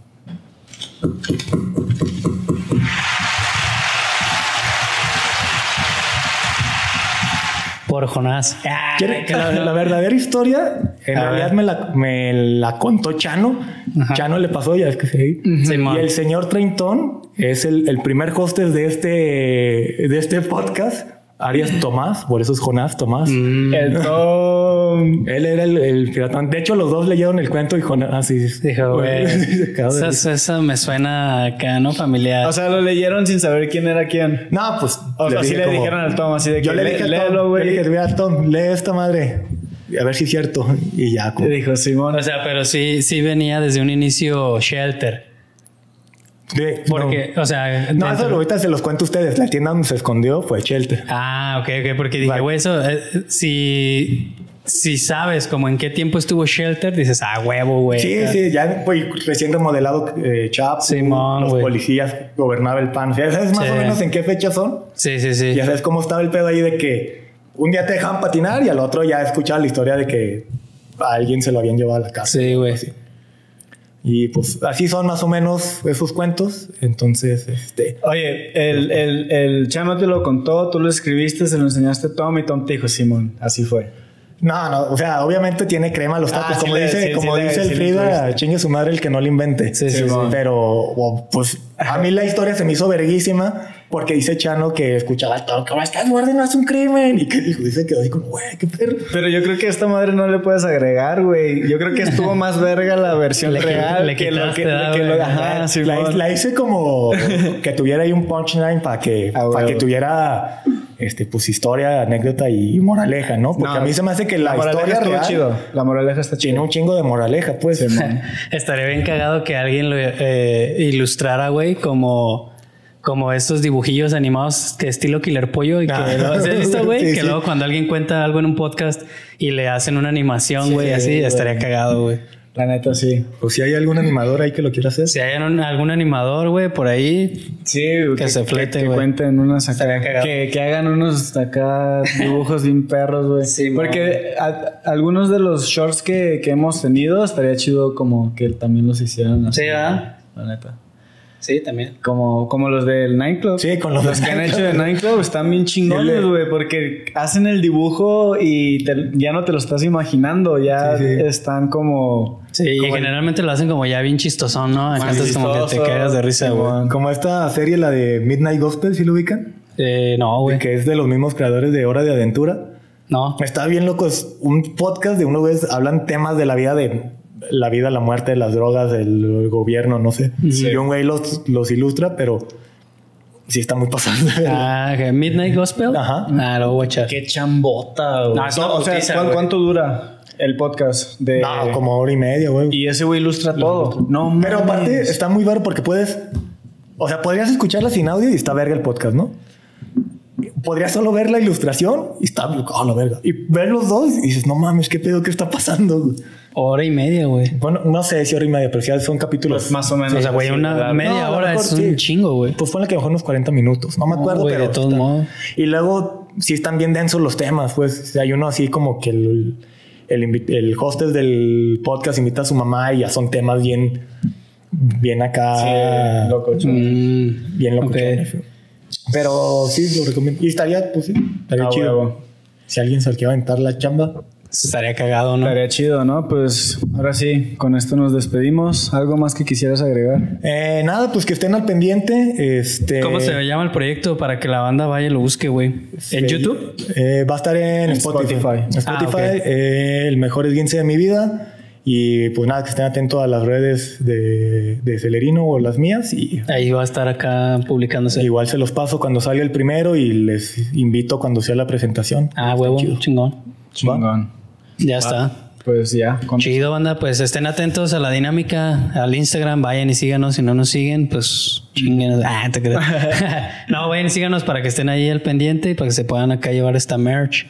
Por Jonás. ¿Quiere- que la, la verdadera historia, en A realidad me la, me la contó Chano. Chano le pasó, ya es que sí. Y el señor Treintón es el, el primer hostess de este, de este podcast. Arias Tomás, por eso es Jonás Tomás. Mm. El Tom. Él era el, el piratón. De hecho, los dos leyeron el cuento y Jonás así. Dijo, güey. Eso, eso me suena acá, ¿no? Familiar. O sea, lo leyeron sin saber quién era quién. No, pues. O sea, sí le dijeron al Tom así de que Yo le "Lé- dije a Tom, léelo, yo le güey. dije, "Mira, Tom, lee esta madre. A ver si es cierto. Y ya. como- Le dijo Simón. o sea, pero sí, sí venía desde un inicio Shelter. Porque, o sea, No, eso ahorita se los cuento a ustedes. La tienda donde se escondió fue Shelter. Ah, ok, ok, porque dije, Vale. güey, eso, eh, si, si sabes como en qué tiempo estuvo Shelter, dices, ah, huevo, güey. Sí, sí, ya pues, recién remodelado eh, Chapo, Simón, los policías, gobernaba el PAN. Sea, ¿sabes más Sí. o menos en qué fecha son? Sí, sí, sí. Ya sabes cómo estaba el pedo ahí de que un día te dejaban patinar y al otro ya escuchaba la historia de que a alguien se lo habían llevado a la casa. Sí, güey. Y pues así son más o menos esos cuentos. Entonces, este... Oye, el, el, el Chano te lo contó, tú lo escribiste, se lo enseñaste a Tom y Tom te dijo Simón. Así fue. No, no, o sea, obviamente tiene crema a los tacos. Ah, sí como le- dice, sí, como sí le- dice sí el le Frida, chingue su madre el que no lo invente. Sí, sí, sí. Pero, pues, a mí la historia se me hizo verguísima porque dice Chano que escuchaba todo, como estás guardia no es un crimen. Y que dijo, dice que así como, güey, qué perro. Pero yo creo que a esta madre no le puedes agregar, güey. Yo creo que estuvo más verga la versión Le real le que lo que, quitaste, que lo-. Ajá, la, hice como que tuviera ahí un punchline para que, Ah, para que tuviera este, pues historia, anécdota y moraleja, ¿no? Porque No, a mí se me hace que la, moraleja historia real chido. La moraleja está tiene chida. un chingo de moraleja, pues. Estaría bien cagado que alguien lo eh, ilustrara, güey, como, como estos dibujillos animados que estilo Killer Pollo y que Ah. lo- ¿sí has visto, güey? Sí, que sí. luego cuando alguien cuenta algo en un podcast y le hacen una animación, güey, así, estaría cagado, güey. La neta, sí. O si hay algún animador ahí que lo quiera hacer. Si hay un- algún animador, güey, por ahí, Sí, Que se flete, que, cuenten acá, que, que hagan unos acá dibujos bien perros, güey. Sí, Porque a- algunos de los shorts que, que hemos tenido estaría chido como que también los hicieran así. Sí, ¿verdad? La neta. Sí, también. Como, como los del Nightclub. Sí, con los Los del que han hecho de Nightclub están bien chingones, güey, porque hacen el dibujo y te- ya no te lo estás imaginando, ya Sí, sí. están como... Sí, y el- generalmente lo hacen como ya bien chistosón, ¿no? Acá Más estás como que te cagas de risa, güey. Como esta serie, la de Midnight Gospel, ¿sí lo ubican? Eh, no, güey. Que es de los mismos creadores de Hora de Aventura. No. Está bien loco. Es un podcast de uno vez hablan temas de la vida de la vida, la muerte, las drogas, el gobierno, no sé. Y un güey los, los ilustra, pero sí está muy pasando. Ah, Midnight Gospel. Ajá. Ah, lo voy a echar. Qué chambota, güey. No, es una o sea, putiza, ¿cuán- güey. ¿cuánto dura el podcast? De... No, como hora y media, güey. Y ese güey ilustra todo. No, Pero mames. aparte está muy baro porque puedes. O sea, podrías escucharla sin audio y está verga el podcast, ¿no? Podrías solo ver la ilustración y está oh, la verga. Y ver los dos y dices, no mames, qué pedo, qué está pasando. güey?" Hora y media, güey. Bueno, no sé si hora y media, pero sí son capítulos. Pues más o menos. O sea, güey, una ¿verdad? media No, a hora mejor es sí. un chingo, güey. Pues fue la que bajó unos 40 minutos. No me No, acuerdo, güey, pero. de todos modos. Y luego sí están bien densos los temas. Pues hay uno así como que el, el, el hostel del podcast invita a su mamá y ya son temas bien. Bien acá. Sí, loco, Mm, Bien loco. ok. Pero sí, lo recomiendo. Y estaría, pues sí, estaría Ah, chido. huevo. Si alguien se le quiere aventar la chamba. Estaría cagado, ¿no? Estaría chido, ¿no? Pues ahora sí, con esto nos despedimos. ¿Algo más que quisieras agregar? Eh, nada, pues que estén al pendiente. Este, ¿Cómo se llama el proyecto para que la banda vaya y lo busque, güey? ¿En YouTube? eh, va a estar en, En Spotify. Spotify. Ah, eh, el mejor esguince de mi vida. Y pues nada, que estén atentos a las redes de, de Celerino o las mías. Y Ahí va a estar acá publicándose. igual se los paso cuando salga el primero y les invito cuando sea la presentación. Ah, huevo, chingón. Chingón. Ya está. Pues ya. Con... Chido, banda. Pues estén atentos a la dinámica, al Instagram. Vayan y síganos. Si no nos siguen, pues chinguen. Ah, te creas. no, vayan y síganos para que estén ahí al pendiente y para que se puedan acá llevar esta merch.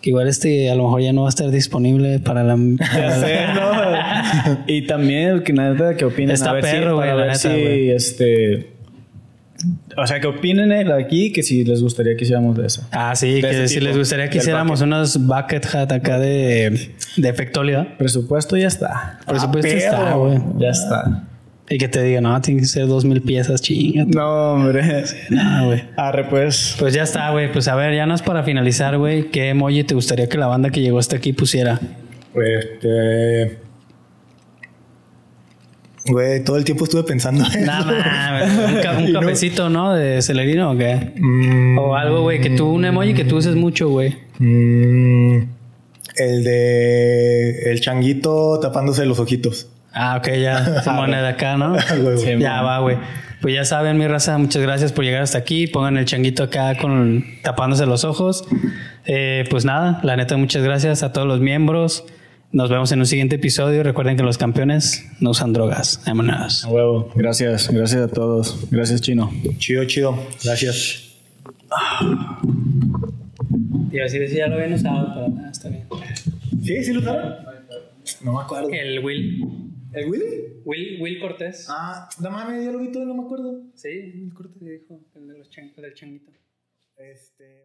Que igual este a lo mejor ya no va a estar disponible para la. Ya sé, ¿no? y también que nada que opinen. Está a ver si- perro, güey, para la ver neta, si, güey. este. O sea, que opinen eh, aquí que si les gustaría que hiciéramos de eso. Ah, sí, De que si les gustaría que hiciéramos unos bucket hat acá de, de efectólida. Presupuesto ya está. Por supuesto está, güey. Ya está. Y que te diga, no, tiene que ser dos mil piezas, chinga. No, hombre. No, güey. Arre, pues. Pues ya está, güey. Pues a ver, ya no es para finalizar, güey. ¿Qué emoji te gustaría que la banda que llegó hasta aquí pusiera? Este. Güey, todo el tiempo estuve pensando. en Nada un, un no- cafecito, ¿no? De celerino o qué? Mm, O algo, güey, que tú, un emoji que tú uses mucho, güey. mm, el de. El changuito tapándose los ojitos. Ah, ok, ya. Simón de acá, ¿no? Sí, ya va, güey. Pues ya saben, mi raza, muchas gracias por llegar hasta aquí. Pongan el changuito acá con tapándose los ojos. Eh, pues nada, la neta, muchas gracias a todos los miembros. Nos vemos en un siguiente episodio. Recuerden que los campeones no usan drogas. Vámonos. A huevo. Gracias. Gracias a todos. Gracias, Chino. Chido, chido. Gracias. Tío, así decía, ya lo habían usado, pero nada, está bien. ¿Sí? ¿Sí lo usaron? No me acuerdo. El Will. ¿El Willy? Will, Will Cortés. Ah, no mames, ya lo vi todo y no me acuerdo. Sí, Will Cortés dijo, el de los chan- el del changuito. Este.